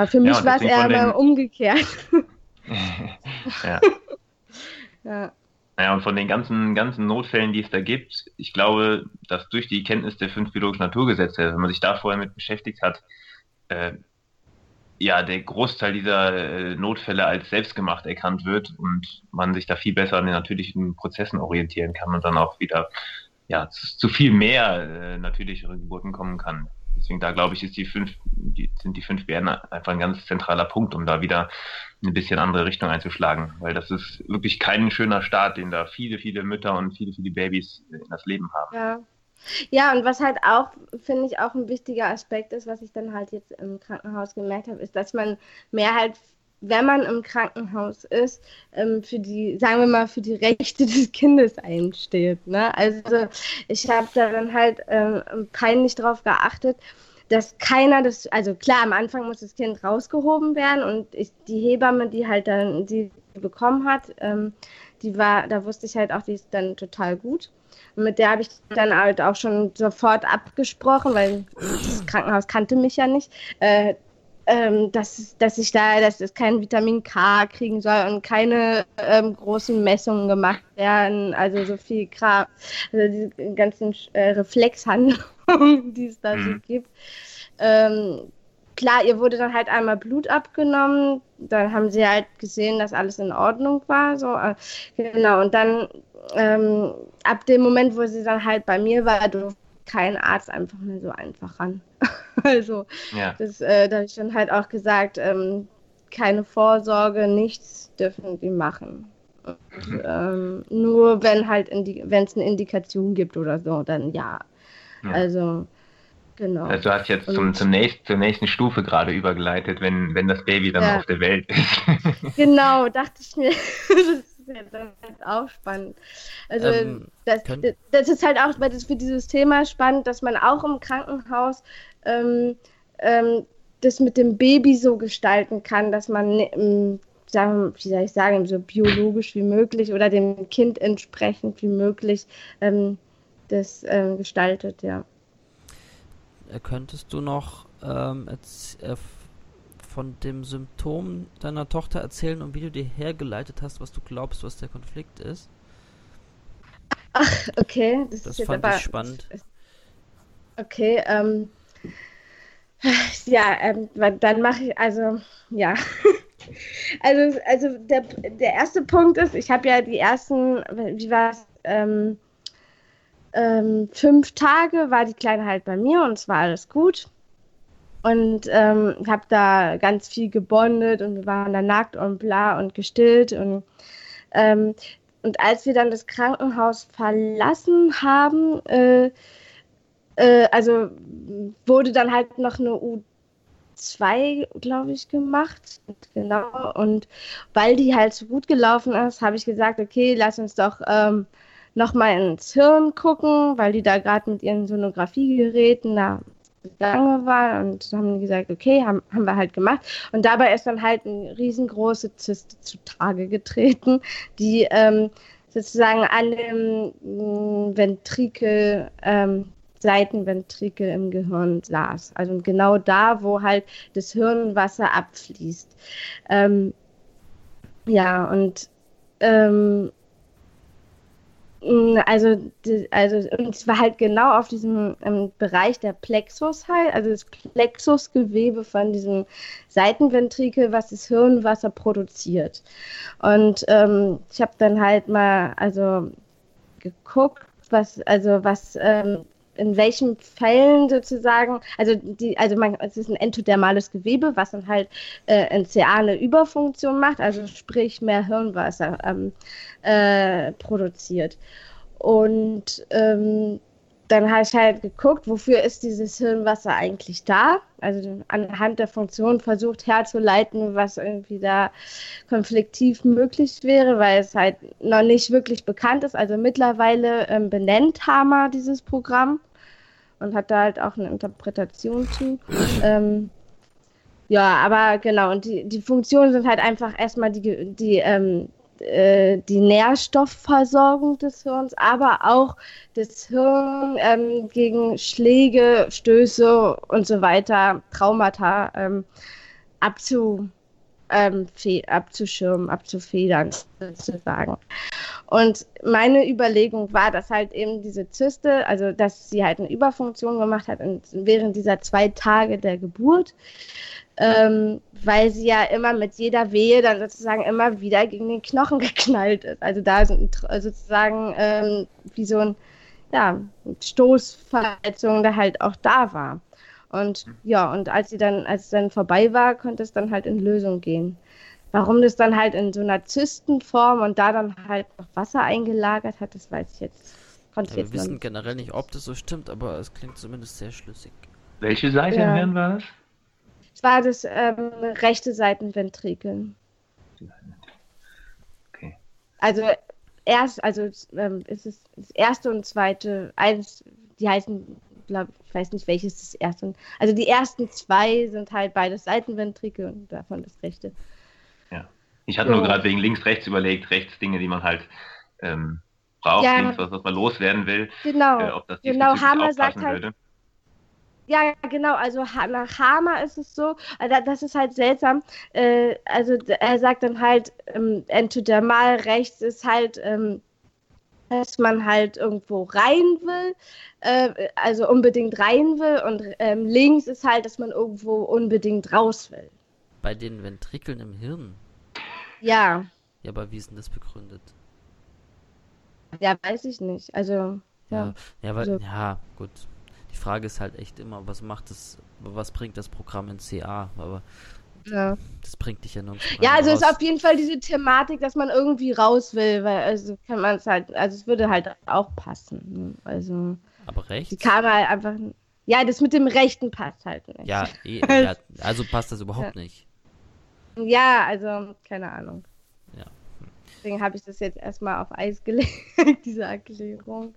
für mich ja, war es eher mal umgekehrt. ja. ja. Naja, und von den ganzen, ganzen Notfällen, die es da gibt, ich glaube, dass durch die Kenntnis der fünf biologischen Naturgesetze, wenn man sich da vorher mit beschäftigt hat, äh, ja, der Großteil dieser äh, Notfälle als selbstgemacht erkannt wird und man sich da viel besser an den natürlichen Prozessen orientieren kann und dann auch wieder ja, zu, zu viel mehr äh, natürlichere Geburten kommen kann. Deswegen da glaube ich, ist die fünf, die, sind die fünf Bären einfach ein ganz zentraler Punkt, um da wieder eine bisschen andere Richtung einzuschlagen. Weil das ist wirklich kein schöner Start, den da viele, viele Mütter und viele, viele Babys in das Leben haben. Ja. Ja, und was halt auch, finde ich, auch ein wichtiger Aspekt ist, was ich dann halt jetzt im Krankenhaus gemerkt habe, ist, dass man mehr halt, wenn man im Krankenhaus ist, ähm, für die, sagen wir mal, für die Rechte des Kindes einsteht. Ne? Also ich habe da dann halt ähm, peinlich drauf geachtet, dass keiner das, also klar, am Anfang muss das Kind rausgehoben werden und ich, die Hebamme, die halt dann, die bekommen hat, ähm, die war, da wusste ich halt auch, die ist dann total gut. Und mit der habe ich dann halt auch schon sofort abgesprochen, weil das Krankenhaus kannte mich ja nicht, äh, ähm, dass, dass ich da, dass es kein Vitamin K kriegen soll und keine ähm, großen Messungen gemacht werden, also so viel Kram, also diese ganzen äh, Reflexhandlungen, die es da so mhm. gibt. Ähm, klar, ihr wurde dann halt einmal Blut abgenommen, dann haben sie halt gesehen, dass alles in Ordnung war, so, äh, genau, und dann ähm, ab dem Moment, wo sie dann halt bei mir war, durfte kein Arzt einfach mehr so einfach ran. also, ja. das, äh, da habe ich dann halt auch gesagt, ähm, keine Vorsorge, nichts dürfen die machen. Und, mhm. ähm, nur wenn halt wenn es eine Indikation gibt oder so, dann ja. ja. Also genau. Also du hast jetzt zum, zum nächsten, zur nächsten Stufe gerade übergeleitet, wenn, wenn das Baby dann ja. auf der Welt ist. genau, dachte ich mir. ja dann auch spannend. Also ähm, das, das, ist halt auch das für dieses Thema spannend, dass man auch im Krankenhaus ähm, ähm, das mit dem Baby so gestalten kann, dass man ähm, sagen, wie soll ich sagen, so biologisch wie möglich oder dem Kind entsprechend wie möglich ähm, das ähm, gestaltet, ja. Äh, könntest du noch ähm, jetzt, äh, von dem Symptom deiner Tochter erzählen und wie du dir hergeleitet hast, was du glaubst, was der Konflikt ist? Ach, okay. Das, das fand aber, ich spannend. Okay, ähm, ja, ähm, dann mache ich, also, ja. also, also der, der erste Punkt ist, ich habe ja die ersten, wie war es, ähm, ähm, fünf Tage war die Kleine halt bei mir und es war alles gut und ähm, habe da ganz viel gebondet und wir waren da nackt und bla und gestillt und ähm, und als wir dann das Krankenhaus verlassen haben, äh, äh, also wurde dann halt noch eine U2, glaube ich, gemacht. Genau. Und weil die halt so gut gelaufen ist, habe ich gesagt, okay, lass uns doch ähm, noch mal ins Hirn gucken, weil die da gerade mit ihren Sonographiegeräten da lange war und haben gesagt, okay, haben, haben wir halt gemacht. Und dabei ist dann halt eine riesengroße Zyste zutage getreten, die ähm, sozusagen an dem mm, Ventrikel, ähm, Seitenventrikel im Gehirn saß. Also genau da, wo halt das Hirnwasser abfließt. Ähm, ja, und ähm, also, also, und es war halt genau auf diesem ähm, Bereich der Plexus halt, also das Plexusgewebe von diesem Seitenventrikel, was das Hirnwasser produziert. Und ähm, ich habe dann halt mal, also geguckt, was, also was ähm, in welchen Fällen sozusagen, also die, also man, es ist ein entodermales Gewebe, was dann halt äh, eine CA eine Überfunktion macht, also sprich mehr Hirnwasser ähm, äh, produziert. Und ähm, dann habe ich halt geguckt, wofür ist dieses Hirnwasser eigentlich da? Also anhand der Funktion versucht herzuleiten, was irgendwie da konfliktiv möglich wäre, weil es halt noch nicht wirklich bekannt ist. Also mittlerweile ähm, benennt Hammer dieses Programm und hat da halt auch eine Interpretation zu. Ähm, ja, aber genau, und die, die Funktionen sind halt einfach erstmal die, die ähm, äh, die Nährstoffversorgung des Hirns, aber auch das Hirn ähm, gegen Schläge, Stöße und so weiter, Traumata ähm, abzu, ähm, abzuschirmen, abzufedern, sozusagen. Und meine Überlegung war, dass halt eben diese Zyste, also dass sie halt eine Überfunktion gemacht hat während dieser zwei Tage der Geburt, ähm, weil sie ja immer mit jeder Wehe dann sozusagen immer wieder gegen den Knochen geknallt ist. Also da sind sozusagen ähm, wie so ein ja, Stoßverletzung da halt auch da war. Und ja, und als sie dann, als es dann vorbei war, konnte es dann halt in Lösung gehen. Warum das dann halt in so einer Zystenform und da dann halt noch Wasser eingelagert hat, das weiß ich jetzt. Konnte ja, wir wissen nicht. generell nicht, ob das so stimmt, aber es klingt zumindest sehr schlüssig. Welche Seite ja. im Hirn war das? Es war das ähm, rechte Seitenventrikel. Okay. Also erst, also ähm, ist es das erste und zweite, eins, die heißen glaub, ich weiß nicht welches das erste. Also die ersten zwei sind halt beides Seitenventrikel und davon das rechte. Ja. Ich hatte so. nur gerade wegen links-rechts überlegt, rechts Dinge, die man halt ähm, braucht, ja, links was, was man loswerden will. Genau. Äh, ob das genau, Hammer sagt halt. Ja, genau, also nach Hammer ist es so, also das ist halt seltsam. Äh, also er sagt dann halt, ähm, entodermal rechts ist halt ähm, dass man halt irgendwo rein will, äh, also unbedingt rein will und ähm, links ist halt, dass man irgendwo unbedingt raus will. Bei den Ventrikeln im Hirn? Ja. Ja, aber wie ist denn das begründet? Ja, weiß ich nicht. Also, ja. Ja, ja, weil, also. ja gut. Die Frage ist halt echt immer, was macht das, was bringt das Programm in CA? Aber ja. Das bringt dich ja nirgends. Ja, also raus. ist auf jeden Fall diese Thematik, dass man irgendwie raus will, weil also kann man es halt, also es würde halt auch passen. Also. Aber rechts? Die Kamera halt einfach. Ja, das mit dem Rechten passt halt nicht. Ja, eh, ja also passt das überhaupt ja. nicht. Ja, also, keine Ahnung. Ja. Deswegen habe ich das jetzt erstmal auf Eis gelegt, diese Erklärung.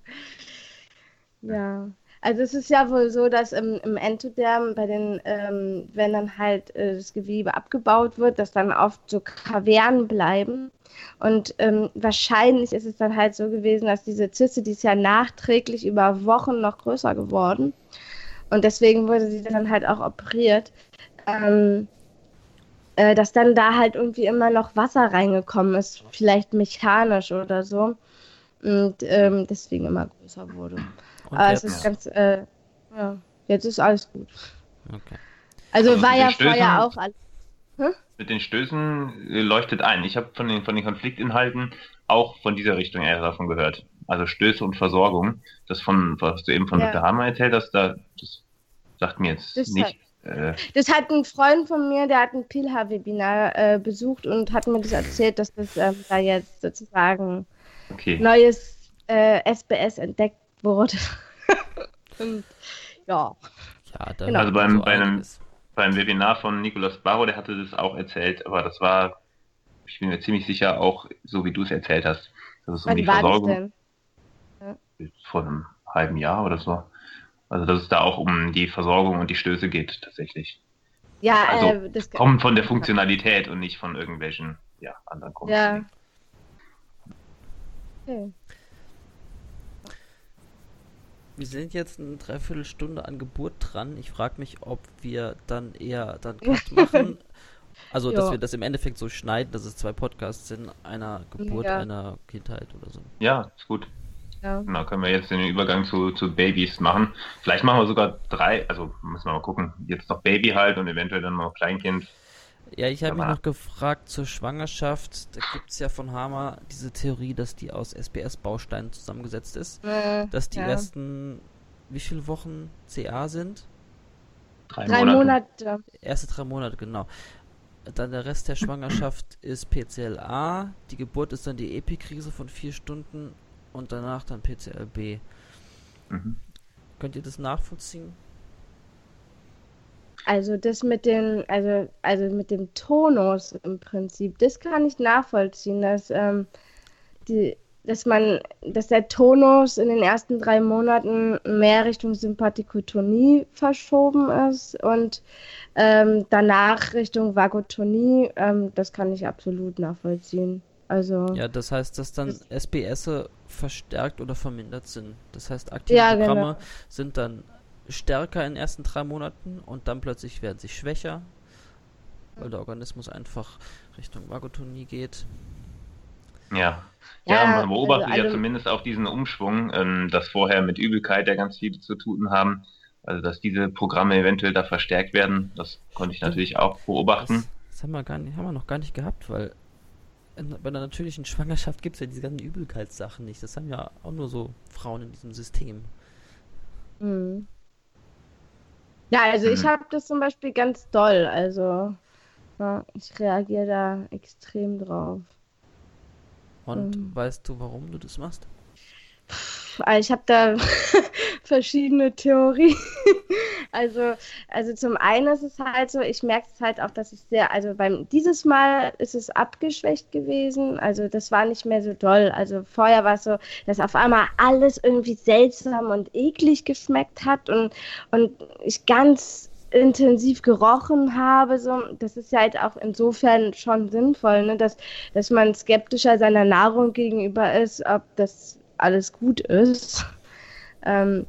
Ja. Also es ist ja wohl so, dass im, im Entoderm bei den, ähm, wenn dann halt äh, das Gewebe abgebaut wird, dass dann oft so Kavernen bleiben. Und ähm, wahrscheinlich ist es dann halt so gewesen, dass diese Zyste, die ist ja nachträglich über Wochen noch größer geworden. Und deswegen wurde sie dann halt auch operiert. Ähm, äh, dass dann da halt irgendwie immer noch Wasser reingekommen ist, vielleicht mechanisch oder so. Und ähm, deswegen immer größer wurde. Und Aber jetzt? es ist ganz, äh, ja, jetzt ist alles gut. Okay. Also, also war ja Stößen, vorher auch alles. Hm? Mit den Stößen äh, leuchtet ein. Ich habe von den, von den Konfliktinhalten auch von dieser Richtung eher davon gehört. Also Stöße und Versorgung. Das von, was du eben von ja. Dr. Hammer erzählt hast, da, das sagt mir jetzt das nicht. Hat, äh, das hat ein Freund von mir, der hat ein Pilha-Webinar äh, besucht und hat mir das erzählt, dass das ähm, da jetzt sozusagen okay. neues äh, SBS entdeckt wurde. Und, ja. ja genau. Also beim, so bei einem, beim Webinar von Nicolas Barro, der hatte das auch erzählt, aber das war, ich bin mir ziemlich sicher, auch so wie du es erzählt hast. Das ist um die Versorgung. Ja. Vor einem halben Jahr oder so. Also dass es da auch um die Versorgung und die Stöße geht tatsächlich. Ja, also äh, das kommt von der Funktionalität und nicht von irgendwelchen ja, anderen Gründen. Ja. Okay. Wir sind jetzt eine Dreiviertelstunde an Geburt dran. Ich frage mich, ob wir dann eher dann Cut machen. Also, dass wir das im Endeffekt so schneiden, dass es zwei Podcasts sind, einer Geburt, ja. einer Kindheit oder so. Ja, ist gut. Ja. Genau, können wir jetzt den Übergang zu, zu Babys machen. Vielleicht machen wir sogar drei, also müssen wir mal gucken. Jetzt noch Baby halt und eventuell dann noch Kleinkind. Ja, ich habe mich noch gefragt zur Schwangerschaft. Da gibt es ja von Hammer diese Theorie, dass die aus SBS-Bausteinen zusammengesetzt ist. Äh, dass die ja. ersten, wie viele Wochen CA sind? Drei, drei Monate. Monate. Erste drei Monate, genau. Dann der Rest der Schwangerschaft ist PCLA. Die Geburt ist dann die Epikrise von vier Stunden und danach dann PCLB. Mhm. Könnt ihr das nachvollziehen? Also das mit den, also, also mit dem Tonus im Prinzip, das kann ich nachvollziehen, dass, ähm, die, dass man, dass der Tonus in den ersten drei Monaten mehr Richtung Sympathikotonie verschoben ist und ähm, danach Richtung Vagotonie, ähm, das kann ich absolut nachvollziehen. Also ja, das heißt, dass dann SBS verstärkt oder vermindert sind. Das heißt, aktive ja, Programme genau. sind dann stärker in den ersten drei Monaten und dann plötzlich werden sie schwächer. weil der Organismus einfach Richtung Vagotonie geht. Ja. Ja, ja man beobachtet also ja zumindest auch diesen Umschwung, ähm, dass vorher mit Übelkeit ja ganz viele zu tun haben. Also dass diese Programme eventuell da verstärkt werden, das konnte ich natürlich auch beobachten. Das, das haben, wir gar nicht, haben wir noch gar nicht gehabt, weil bei einer natürlichen Schwangerschaft gibt es ja diese ganzen Übelkeitssachen nicht. Das haben ja auch nur so Frauen in diesem System. Mhm. Ja, also mhm. ich habe das zum Beispiel ganz doll. Also ja, ich reagiere da extrem drauf. Und mhm. weißt du, warum du das machst? Also ich habe da verschiedene Theorien. also, also zum einen ist es halt so, ich merke es halt auch, dass ich sehr, also beim dieses Mal ist es abgeschwächt gewesen. Also das war nicht mehr so doll. Also vorher war es so, dass auf einmal alles irgendwie seltsam und eklig geschmeckt hat und, und ich ganz intensiv gerochen habe, so, das ist ja halt auch insofern schon sinnvoll, ne, dass, dass man skeptischer seiner Nahrung gegenüber ist, ob das alles gut ist. Ähm,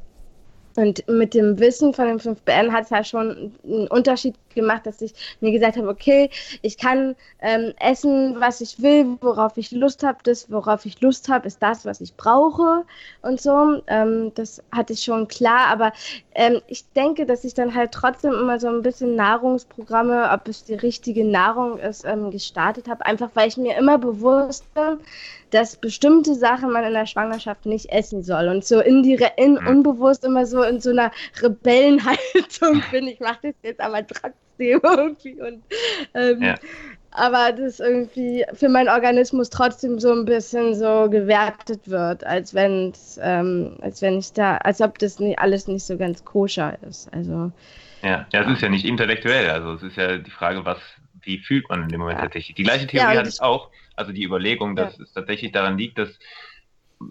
und mit dem Wissen von dem 5BN hat es ja schon einen Unterschied gemacht, dass ich mir gesagt habe, okay, ich kann ähm, essen, was ich will, worauf ich Lust habe. Das, worauf ich Lust habe, ist das, was ich brauche und so. Ähm, das hatte ich schon klar, aber ähm, ich denke, dass ich dann halt trotzdem immer so ein bisschen Nahrungsprogramme, ob es die richtige Nahrung ist, ähm, gestartet habe, einfach weil ich mir immer bewusst bin, dass bestimmte Sachen man in der Schwangerschaft nicht essen soll. Und so indirekt, in, unbewusst immer so in so einer Rebellenhaltung bin. Ich mache das jetzt aber trotzdem irgendwie. Und, ähm, ja. Aber das irgendwie für meinen Organismus trotzdem so ein bisschen so gewertet wird, als wenn ähm, als wenn ich da, als ob das nicht alles nicht so ganz koscher ist. Also ja, ja, es ist ja nicht intellektuell. Also es ist ja die Frage, was, wie fühlt man in dem Moment ja. tatsächlich. Die gleiche Theorie ja, hatte ich auch. Also die Überlegung, dass es tatsächlich daran liegt, dass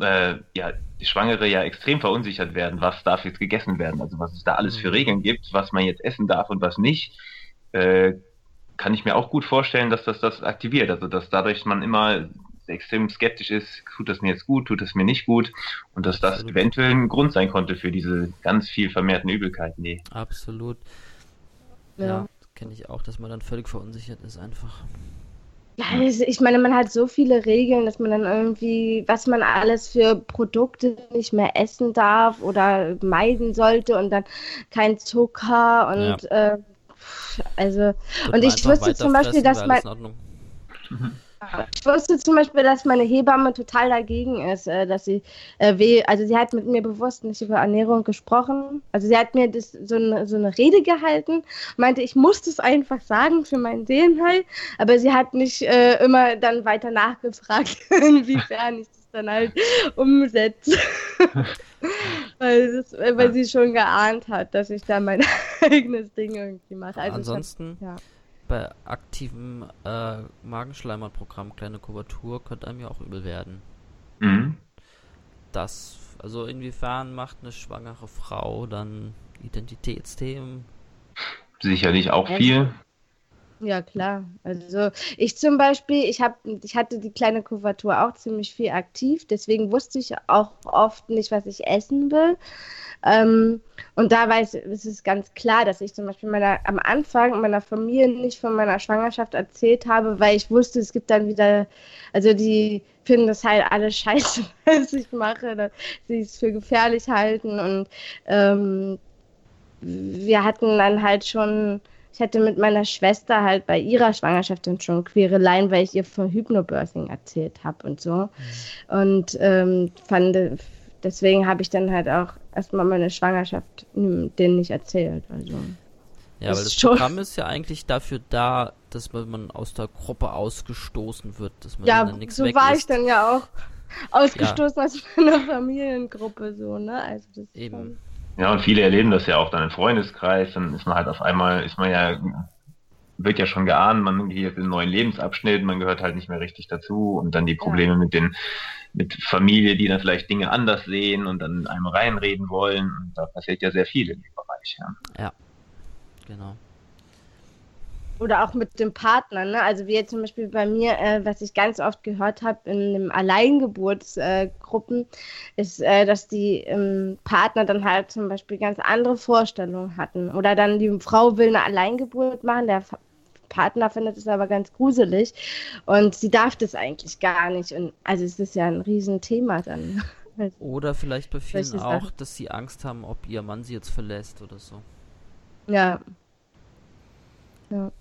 äh, ja, die Schwangere ja extrem verunsichert werden, was darf jetzt gegessen werden, also was es da alles für mhm. Regeln gibt, was man jetzt essen darf und was nicht, äh, kann ich mir auch gut vorstellen, dass das das aktiviert. Also dass dadurch man immer extrem skeptisch ist, tut das mir jetzt gut, tut das mir nicht gut und dass das eventuell ein Grund sein konnte für diese ganz viel vermehrten Übelkeiten. Nee. Absolut. Ja, ja kenne ich auch, dass man dann völlig verunsichert ist einfach. Ja, ich meine, man hat so viele Regeln, dass man dann irgendwie, was man alles für Produkte nicht mehr essen darf oder meiden sollte und dann kein Zucker und ja. äh, also und ich wüsste zum Beispiel, dass man ich wusste zum Beispiel, dass meine Hebamme total dagegen ist, äh, dass sie äh, weh, also sie hat mit mir bewusst nicht über Ernährung gesprochen. Also sie hat mir das, so, eine, so eine Rede gehalten, meinte, ich muss das einfach sagen für meinen Seelenheil, aber sie hat nicht äh, immer dann weiter nachgefragt, inwiefern ich das dann halt umsetze. weil, das, weil sie schon geahnt hat, dass ich da mein eigenes Ding irgendwie mache. Also Ansonsten. Hab, ja bei aktivem äh, Magenschleimhautprogramm kleine Kuvertur könnte einem ja auch übel werden. Mhm. Das, also inwiefern macht eine schwangere Frau dann Identitätsthemen? Sicherlich auch viel. Ja, klar. Also ich zum Beispiel, ich, hab, ich hatte die kleine Kuvertur auch ziemlich viel aktiv, deswegen wusste ich auch oft nicht, was ich essen will. Ähm, und da weiß es ist ganz klar, dass ich zum Beispiel meiner, am Anfang meiner Familie nicht von meiner Schwangerschaft erzählt habe, weil ich wusste, es gibt dann wieder, also die finden das halt alles scheiße, was ich mache, dass sie es für gefährlich halten und ähm, wir hatten dann halt schon ich hatte mit meiner Schwester halt bei ihrer Schwangerschaft dann schon Quereleien, weil ich ihr von Hypnobirthing erzählt habe und so. Mhm. Und ähm, fand, deswegen habe ich dann halt auch erstmal meine Schwangerschaft denen nicht erzählt. Also. Ja, weil das. Programm ist ja eigentlich dafür da, dass man aus der Gruppe ausgestoßen wird, dass man ja, dann nichts so war ich dann ja auch ausgestoßen ja. aus meiner Familiengruppe so, ne? Also das Eben. Schon... Ja, und viele erleben das ja auch dann im Freundeskreis, dann ist man halt auf einmal, ist man ja, wird ja schon geahnt, man geht jetzt in einen neuen Lebensabschnitt, man gehört halt nicht mehr richtig dazu. Und dann die Probleme ja. mit den, mit Familie, die dann vielleicht Dinge anders sehen und dann einem reinreden wollen. Und da passiert ja sehr viel in dem Bereich. Ja, ja. Genau oder auch mit dem Partner, ne? Also wie jetzt zum Beispiel bei mir, äh, was ich ganz oft gehört habe in den Alleingeburtsgruppen, äh, ist, äh, dass die ähm, Partner dann halt zum Beispiel ganz andere Vorstellungen hatten. Oder dann die Frau will eine Alleingeburt machen, der Partner findet es aber ganz gruselig und sie darf das eigentlich gar nicht. Und also es ist ja ein Riesenthema dann. Oder vielleicht bei vielen auch, dass sie Angst haben, ob ihr Mann sie jetzt verlässt oder so. Ja. ja.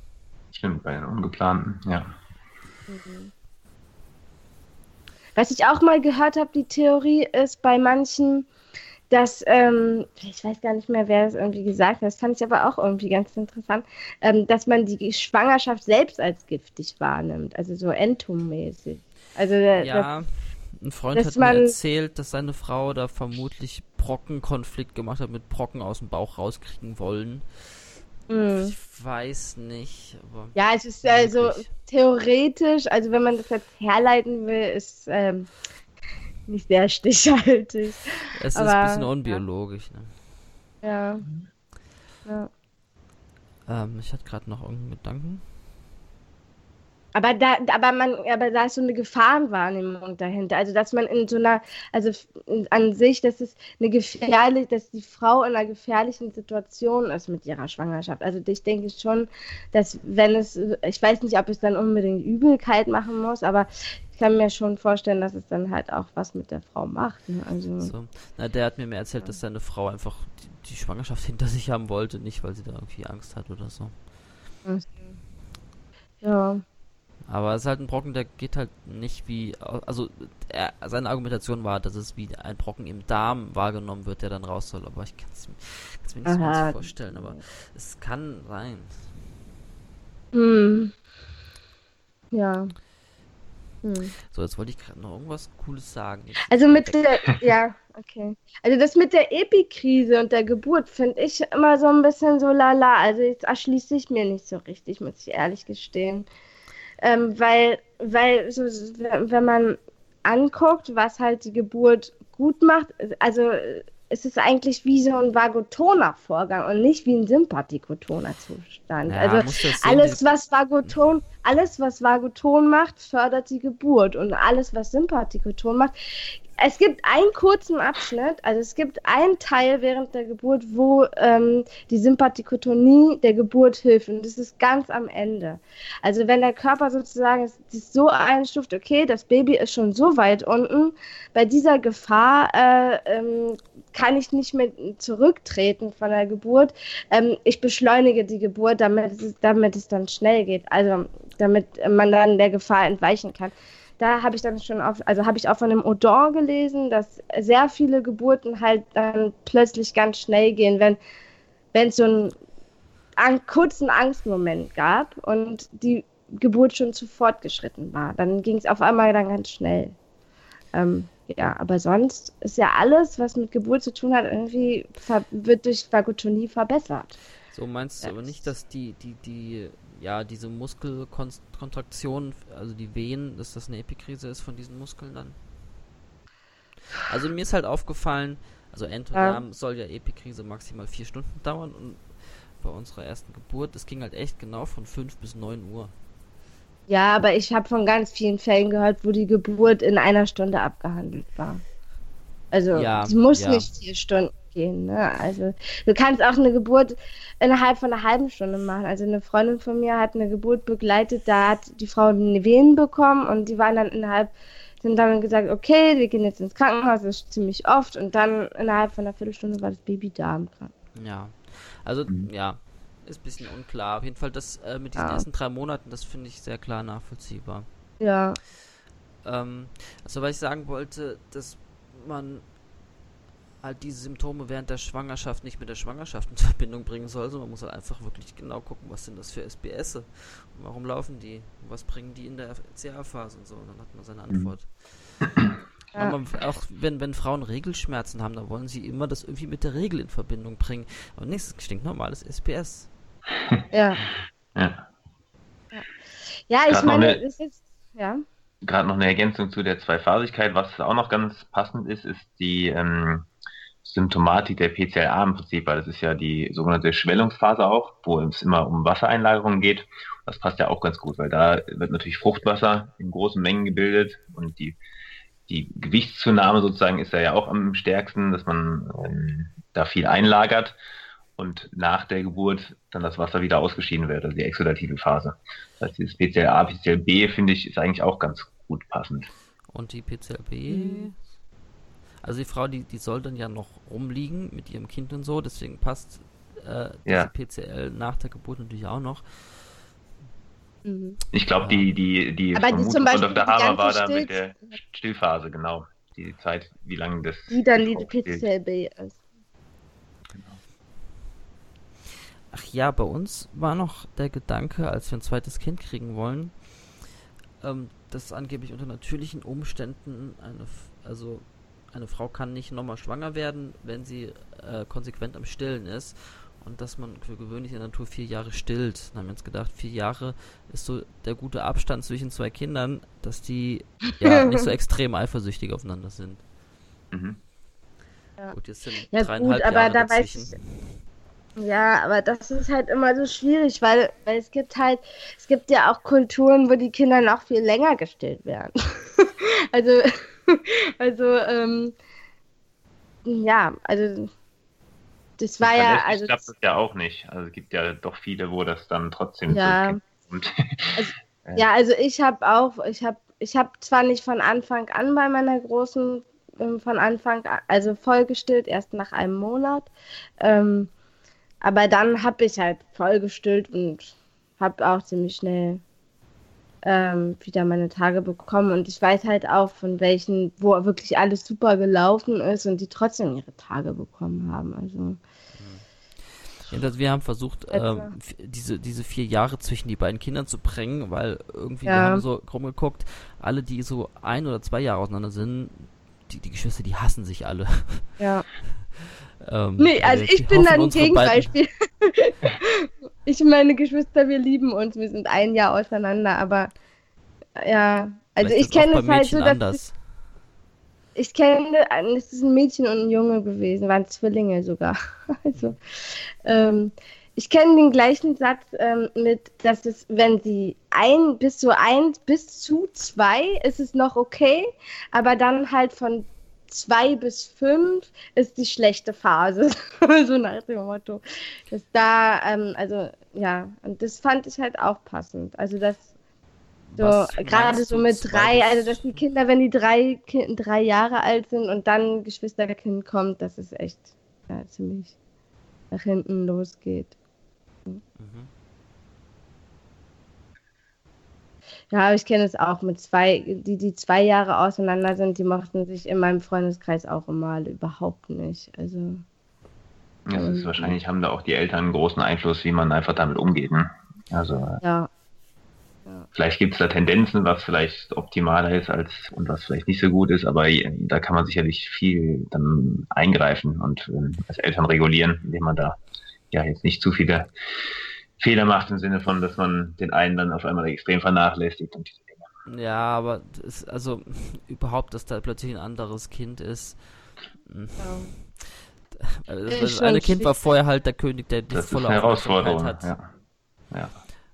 Stimmt, bei den Ungeplanten, ja. Mhm. Was ich auch mal gehört habe, die Theorie ist bei manchen, dass, ähm, ich weiß gar nicht mehr, wer es irgendwie gesagt hat, das fand ich aber auch irgendwie ganz interessant, ähm, dass man die Schwangerschaft selbst als giftig wahrnimmt, also so entommäßig. Also, ja, das, ein Freund hat mir erzählt, dass seine Frau da vermutlich Brockenkonflikt gemacht hat, mit Brocken aus dem Bauch rauskriegen wollen. Mm. Ich weiß nicht. ja, es ist also theoretisch, also wenn man das jetzt herleiten will, ist ähm, nicht sehr stichhaltig. Es aber, ist ein bisschen unbiologisch. Ne? Ja. ja. Ähm, ich hatte gerade noch irgendeinen Gedanken. Aber da, aber man, aber da ist so eine Gefahrenwahrnehmung dahinter. Also dass man in so einer, also an sich, dass es eine gefährliche, dass die Frau in einer gefährlichen Situation ist mit ihrer Schwangerschaft. Also ich denke schon, dass wenn es, ich weiß nicht, ob es dann unbedingt Übelkeit machen muss, aber ich kann mir schon vorstellen, dass es dann halt auch was mit der Frau macht. Ne? Also, so. Na, der hat mir mehr erzählt, dass seine Frau einfach die, die Schwangerschaft hinter sich haben wollte, nicht weil sie da irgendwie Angst hat oder so. Ja. Aber es ist halt ein Brocken, der geht halt nicht wie, also er, seine Argumentation war, dass es wie ein Brocken im Darm wahrgenommen wird, der dann raus soll. Aber ich kann es mir nicht so vorstellen, aber es kann sein. Hm. Ja. Hm. So, jetzt wollte ich gerade noch irgendwas Cooles sagen. Jetzt also mit der, ja, okay. Also das mit der Epikrise und der Geburt finde ich immer so ein bisschen so lala. Also jetzt erschließt sich mir nicht so richtig, muss ich ehrlich gestehen ähm, weil, weil so, wenn man anguckt, was halt die Geburt gut macht, also es ist eigentlich wie so ein vagotoner Vorgang und nicht wie ein sympathikotoner Zustand. Ja, also alles, was Vagoton, alles, was Vagoton macht, fördert die Geburt und alles, was Sympathikoton macht, es gibt einen kurzen Abschnitt, also es gibt einen Teil während der Geburt, wo ähm, die Sympathikotonie der Geburt hilft und das ist ganz am Ende. Also wenn der Körper sozusagen sich so einstuft, okay, das Baby ist schon so weit unten, bei dieser Gefahr äh, ähm, kann ich nicht mehr zurücktreten von der Geburt. Ähm, ich beschleunige die Geburt, damit es, damit es dann schnell geht, also damit man dann der Gefahr entweichen kann da habe ich dann schon auf, also habe ich auch von dem Odor gelesen, dass sehr viele Geburten halt dann plötzlich ganz schnell gehen, wenn wenn es so einen an, kurzen Angstmoment gab und die Geburt schon zu fortgeschritten war. Dann ging es auf einmal dann ganz schnell. Ähm, ja, aber sonst ist ja alles, was mit Geburt zu tun hat, irgendwie wird durch Vagotonie verbessert. So meinst du aber nicht, dass die, die, die ja, diese Muskelkontraktion, also die Wehen, dass das eine Epikrise ist von diesen Muskeln dann. Also mir ist halt aufgefallen, also Entoderm ja. soll ja Epikrise maximal vier Stunden dauern und bei unserer ersten Geburt, das ging halt echt genau von 5 bis 9 Uhr. Ja, aber ich habe von ganz vielen Fällen gehört, wo die Geburt in einer Stunde abgehandelt war. Also ja, es muss ja. nicht vier Stunden gehen. Ne? Also du kannst auch eine Geburt innerhalb von einer halben Stunde machen. Also eine Freundin von mir hat eine Geburt begleitet, da hat die Frau eine Venen bekommen und die waren dann innerhalb, sind dann gesagt, okay, wir gehen jetzt ins Krankenhaus, das ist ziemlich oft und dann innerhalb von einer Viertelstunde war das Baby da im Krankenhaus. Ja, also mhm. ja, ist ein bisschen unklar. Auf jeden Fall das äh, mit diesen ja. ersten drei Monaten, das finde ich sehr klar nachvollziehbar. Ja. Ähm, also was ich sagen wollte, dass man halt diese Symptome während der Schwangerschaft nicht mit der Schwangerschaft in Verbindung bringen soll, sondern man muss halt einfach wirklich genau gucken, was sind das für SBS und warum laufen die und was bringen die in der CA-Phase und so. Und dann hat man seine mhm. Antwort. Ja. Aber auch wenn, wenn Frauen Regelschmerzen haben, dann wollen sie immer das irgendwie mit der Regel in Verbindung bringen. Aber nichts stinknormales SPS. Ja. Ja, ja ich meine, es ist, ja. Gerade noch eine Ergänzung zu der Zweiphasigkeit, was auch noch ganz passend ist, ist die ähm, Symptomatik der PCLA im Prinzip, weil das ist ja die sogenannte Schwellungsphase auch, wo es immer um Wassereinlagerungen geht. Das passt ja auch ganz gut, weil da wird natürlich Fruchtwasser in großen Mengen gebildet und die, die Gewichtszunahme sozusagen ist da ja auch am stärksten, dass man ähm, da viel einlagert. und nach der Geburt dann das Wasser wieder ausgeschieden wird, also die exudative Phase. Das heißt, dieses PCLA, PCLB finde ich ist eigentlich auch ganz gut passend. Und die PCLB. Also die Frau, die, die soll dann ja noch rumliegen mit ihrem Kind und so, deswegen passt äh, diese ja. PCL nach der Geburt natürlich auch noch. Mhm. Ich glaube, die, die, die Aber die zum Beispiel von Dr. Hamer war da mit der Stillphase, genau. Die Zeit, wie lange das. Die dann die PCLB ist. Ach ja, bei uns war noch der Gedanke, als wir ein zweites Kind kriegen wollen, ähm, dass angeblich unter natürlichen Umständen eine, also eine Frau kann nicht nochmal schwanger werden, wenn sie äh, konsequent am Stillen ist. Und dass man für gewöhnlich in der Natur vier Jahre stillt. Dann haben wir uns gedacht, vier Jahre ist so der gute Abstand zwischen zwei Kindern, dass die ja nicht so extrem eifersüchtig aufeinander sind. Mhm. Ja. Gut, jetzt sind ja, dreieinhalb gut, aber Jahre da dazwischen. Weiß ja, aber das ist halt immer so schwierig, weil, weil es gibt halt, es gibt ja auch Kulturen, wo die Kinder noch viel länger gestillt werden. also, also, ähm, ja, also, das war ja, also. klappt das ja auch nicht. Also, es gibt ja doch viele, wo das dann trotzdem ja. so also, ja, also ich habe auch, ich habe, ich habe zwar nicht von Anfang an bei meiner großen, ähm, von Anfang, an, also vollgestillt, erst nach einem Monat. Ähm, aber dann habe ich halt voll gestillt und habe auch ziemlich schnell ähm, wieder meine Tage bekommen. Und ich weiß halt auch von welchen, wo wirklich alles super gelaufen ist und die trotzdem ihre Tage bekommen haben. Also. Ja, das, wir haben versucht, ähm, diese, diese vier Jahre zwischen die beiden Kindern zu bringen, weil irgendwie, ja. wir haben so rumgeguckt, alle, die so ein oder zwei Jahre auseinander sind, die, die Geschwister, die hassen sich alle. Ja. Ähm, nee, also ich bin dann ein Gegenbeispiel. ich und meine Geschwister, wir lieben uns, wir sind ein Jahr auseinander, aber ja, also Vielleicht ich kenne es halt so, dass ich, ich kenne, es ist ein Mädchen und ein Junge gewesen, waren Zwillinge sogar. also ähm, ich kenne den gleichen Satz ähm, mit, dass es, wenn sie ein bis zu eins bis zu zwei ist es noch okay, aber dann halt von zwei bis fünf ist die schlechte Phase. so nach dem Motto. Dass da, ähm, also ja, und das fand ich halt auch passend. Also das so, gerade so mit drei, also dass die Kinder, wenn die drei, drei Jahre alt sind und dann ein Geschwisterkind kommt, dass es echt ja, ziemlich nach hinten losgeht. Mhm. Ja, ich kenne es auch mit zwei, die, die zwei Jahre auseinander sind, die mochten sich in meinem Freundeskreis auch immer überhaupt nicht. Also. Ja, das ist wahrscheinlich haben da auch die Eltern einen großen Einfluss, wie man einfach damit umgeht. Ne? Also ja. ja. vielleicht gibt es da Tendenzen, was vielleicht optimaler ist als und was vielleicht nicht so gut ist, aber da kann man sicherlich viel dann eingreifen und äh, als Eltern regulieren, indem man da ja jetzt nicht zu viele Fehler macht im Sinne von, dass man den einen dann auf einmal extrem vernachlässigt und diese Dinge. Ja, aber das, also überhaupt, dass da plötzlich ein anderes Kind ist. Hm. Ja. Also das, eine Kind war vorher halt der König, der die volle Aufmerksamkeit hat. Ja. ja.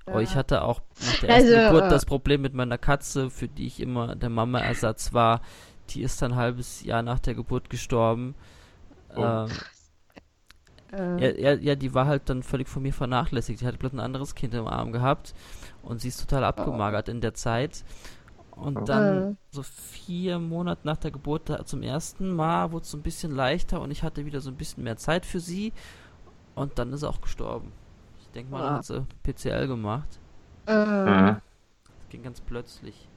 Aber ich hatte auch nach der ersten also, Geburt das Problem mit meiner Katze, für die ich immer der Mama-Ersatz war. Die ist dann ein halbes Jahr nach der Geburt gestorben. Oh. Ähm, äh. Ja, ja, ja, die war halt dann völlig von mir vernachlässigt. Die hatte plötzlich ein anderes Kind im Arm gehabt und sie ist total abgemagert oh. in der Zeit. Und oh. dann, äh. so vier Monate nach der Geburt, da, zum ersten Mal wurde es so ein bisschen leichter und ich hatte wieder so ein bisschen mehr Zeit für sie. Und dann ist sie auch gestorben. Ich denke mal, oh. dann hat sie PCL gemacht. Äh. Das ging ganz plötzlich.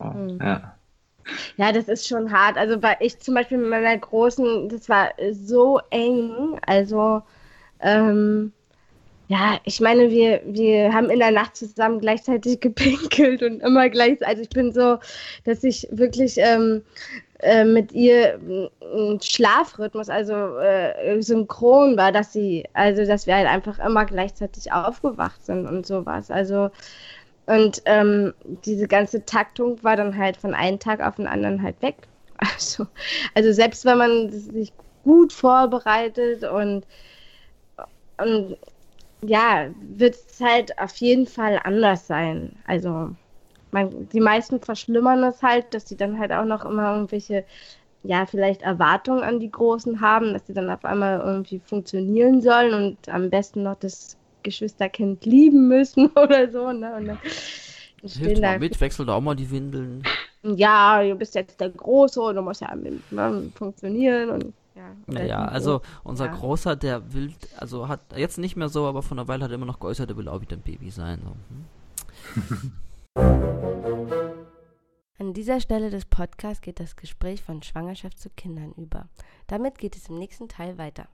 Mhm. Ja. Ja, das ist schon hart. Also bei ich zum Beispiel mit meiner großen, das war so eng. Also ähm, ja, ich meine, wir, wir haben in der Nacht zusammen gleichzeitig gepinkelt und immer gleich. Also ich bin so, dass ich wirklich ähm, äh, mit ihr ein Schlafrhythmus, also äh, synchron war, dass sie, also dass wir halt einfach immer gleichzeitig aufgewacht sind und sowas. Also und ähm, diese ganze Taktung war dann halt von einem Tag auf den anderen halt weg. Also, also selbst wenn man sich gut vorbereitet und, und ja, wird es halt auf jeden Fall anders sein. Also man, die meisten verschlimmern es halt, dass sie dann halt auch noch immer irgendwelche ja, vielleicht Erwartungen an die Großen haben, dass sie dann auf einmal irgendwie funktionieren sollen und am besten noch das Geschwisterkind lieben müssen oder so. Ne? Und dann Hilft mal mit, wechselt auch mal die Windeln. Ja, du bist jetzt der Große und du musst ja mit, ne, funktionieren und ja. Naja, also unser ja. Großer, der will, also hat jetzt nicht mehr so, aber von einer Weile hat er immer noch geäußert, er will auch wieder ein Baby sein. So. Hm? An dieser Stelle des Podcasts geht das Gespräch von Schwangerschaft zu Kindern über. Damit geht es im nächsten Teil weiter.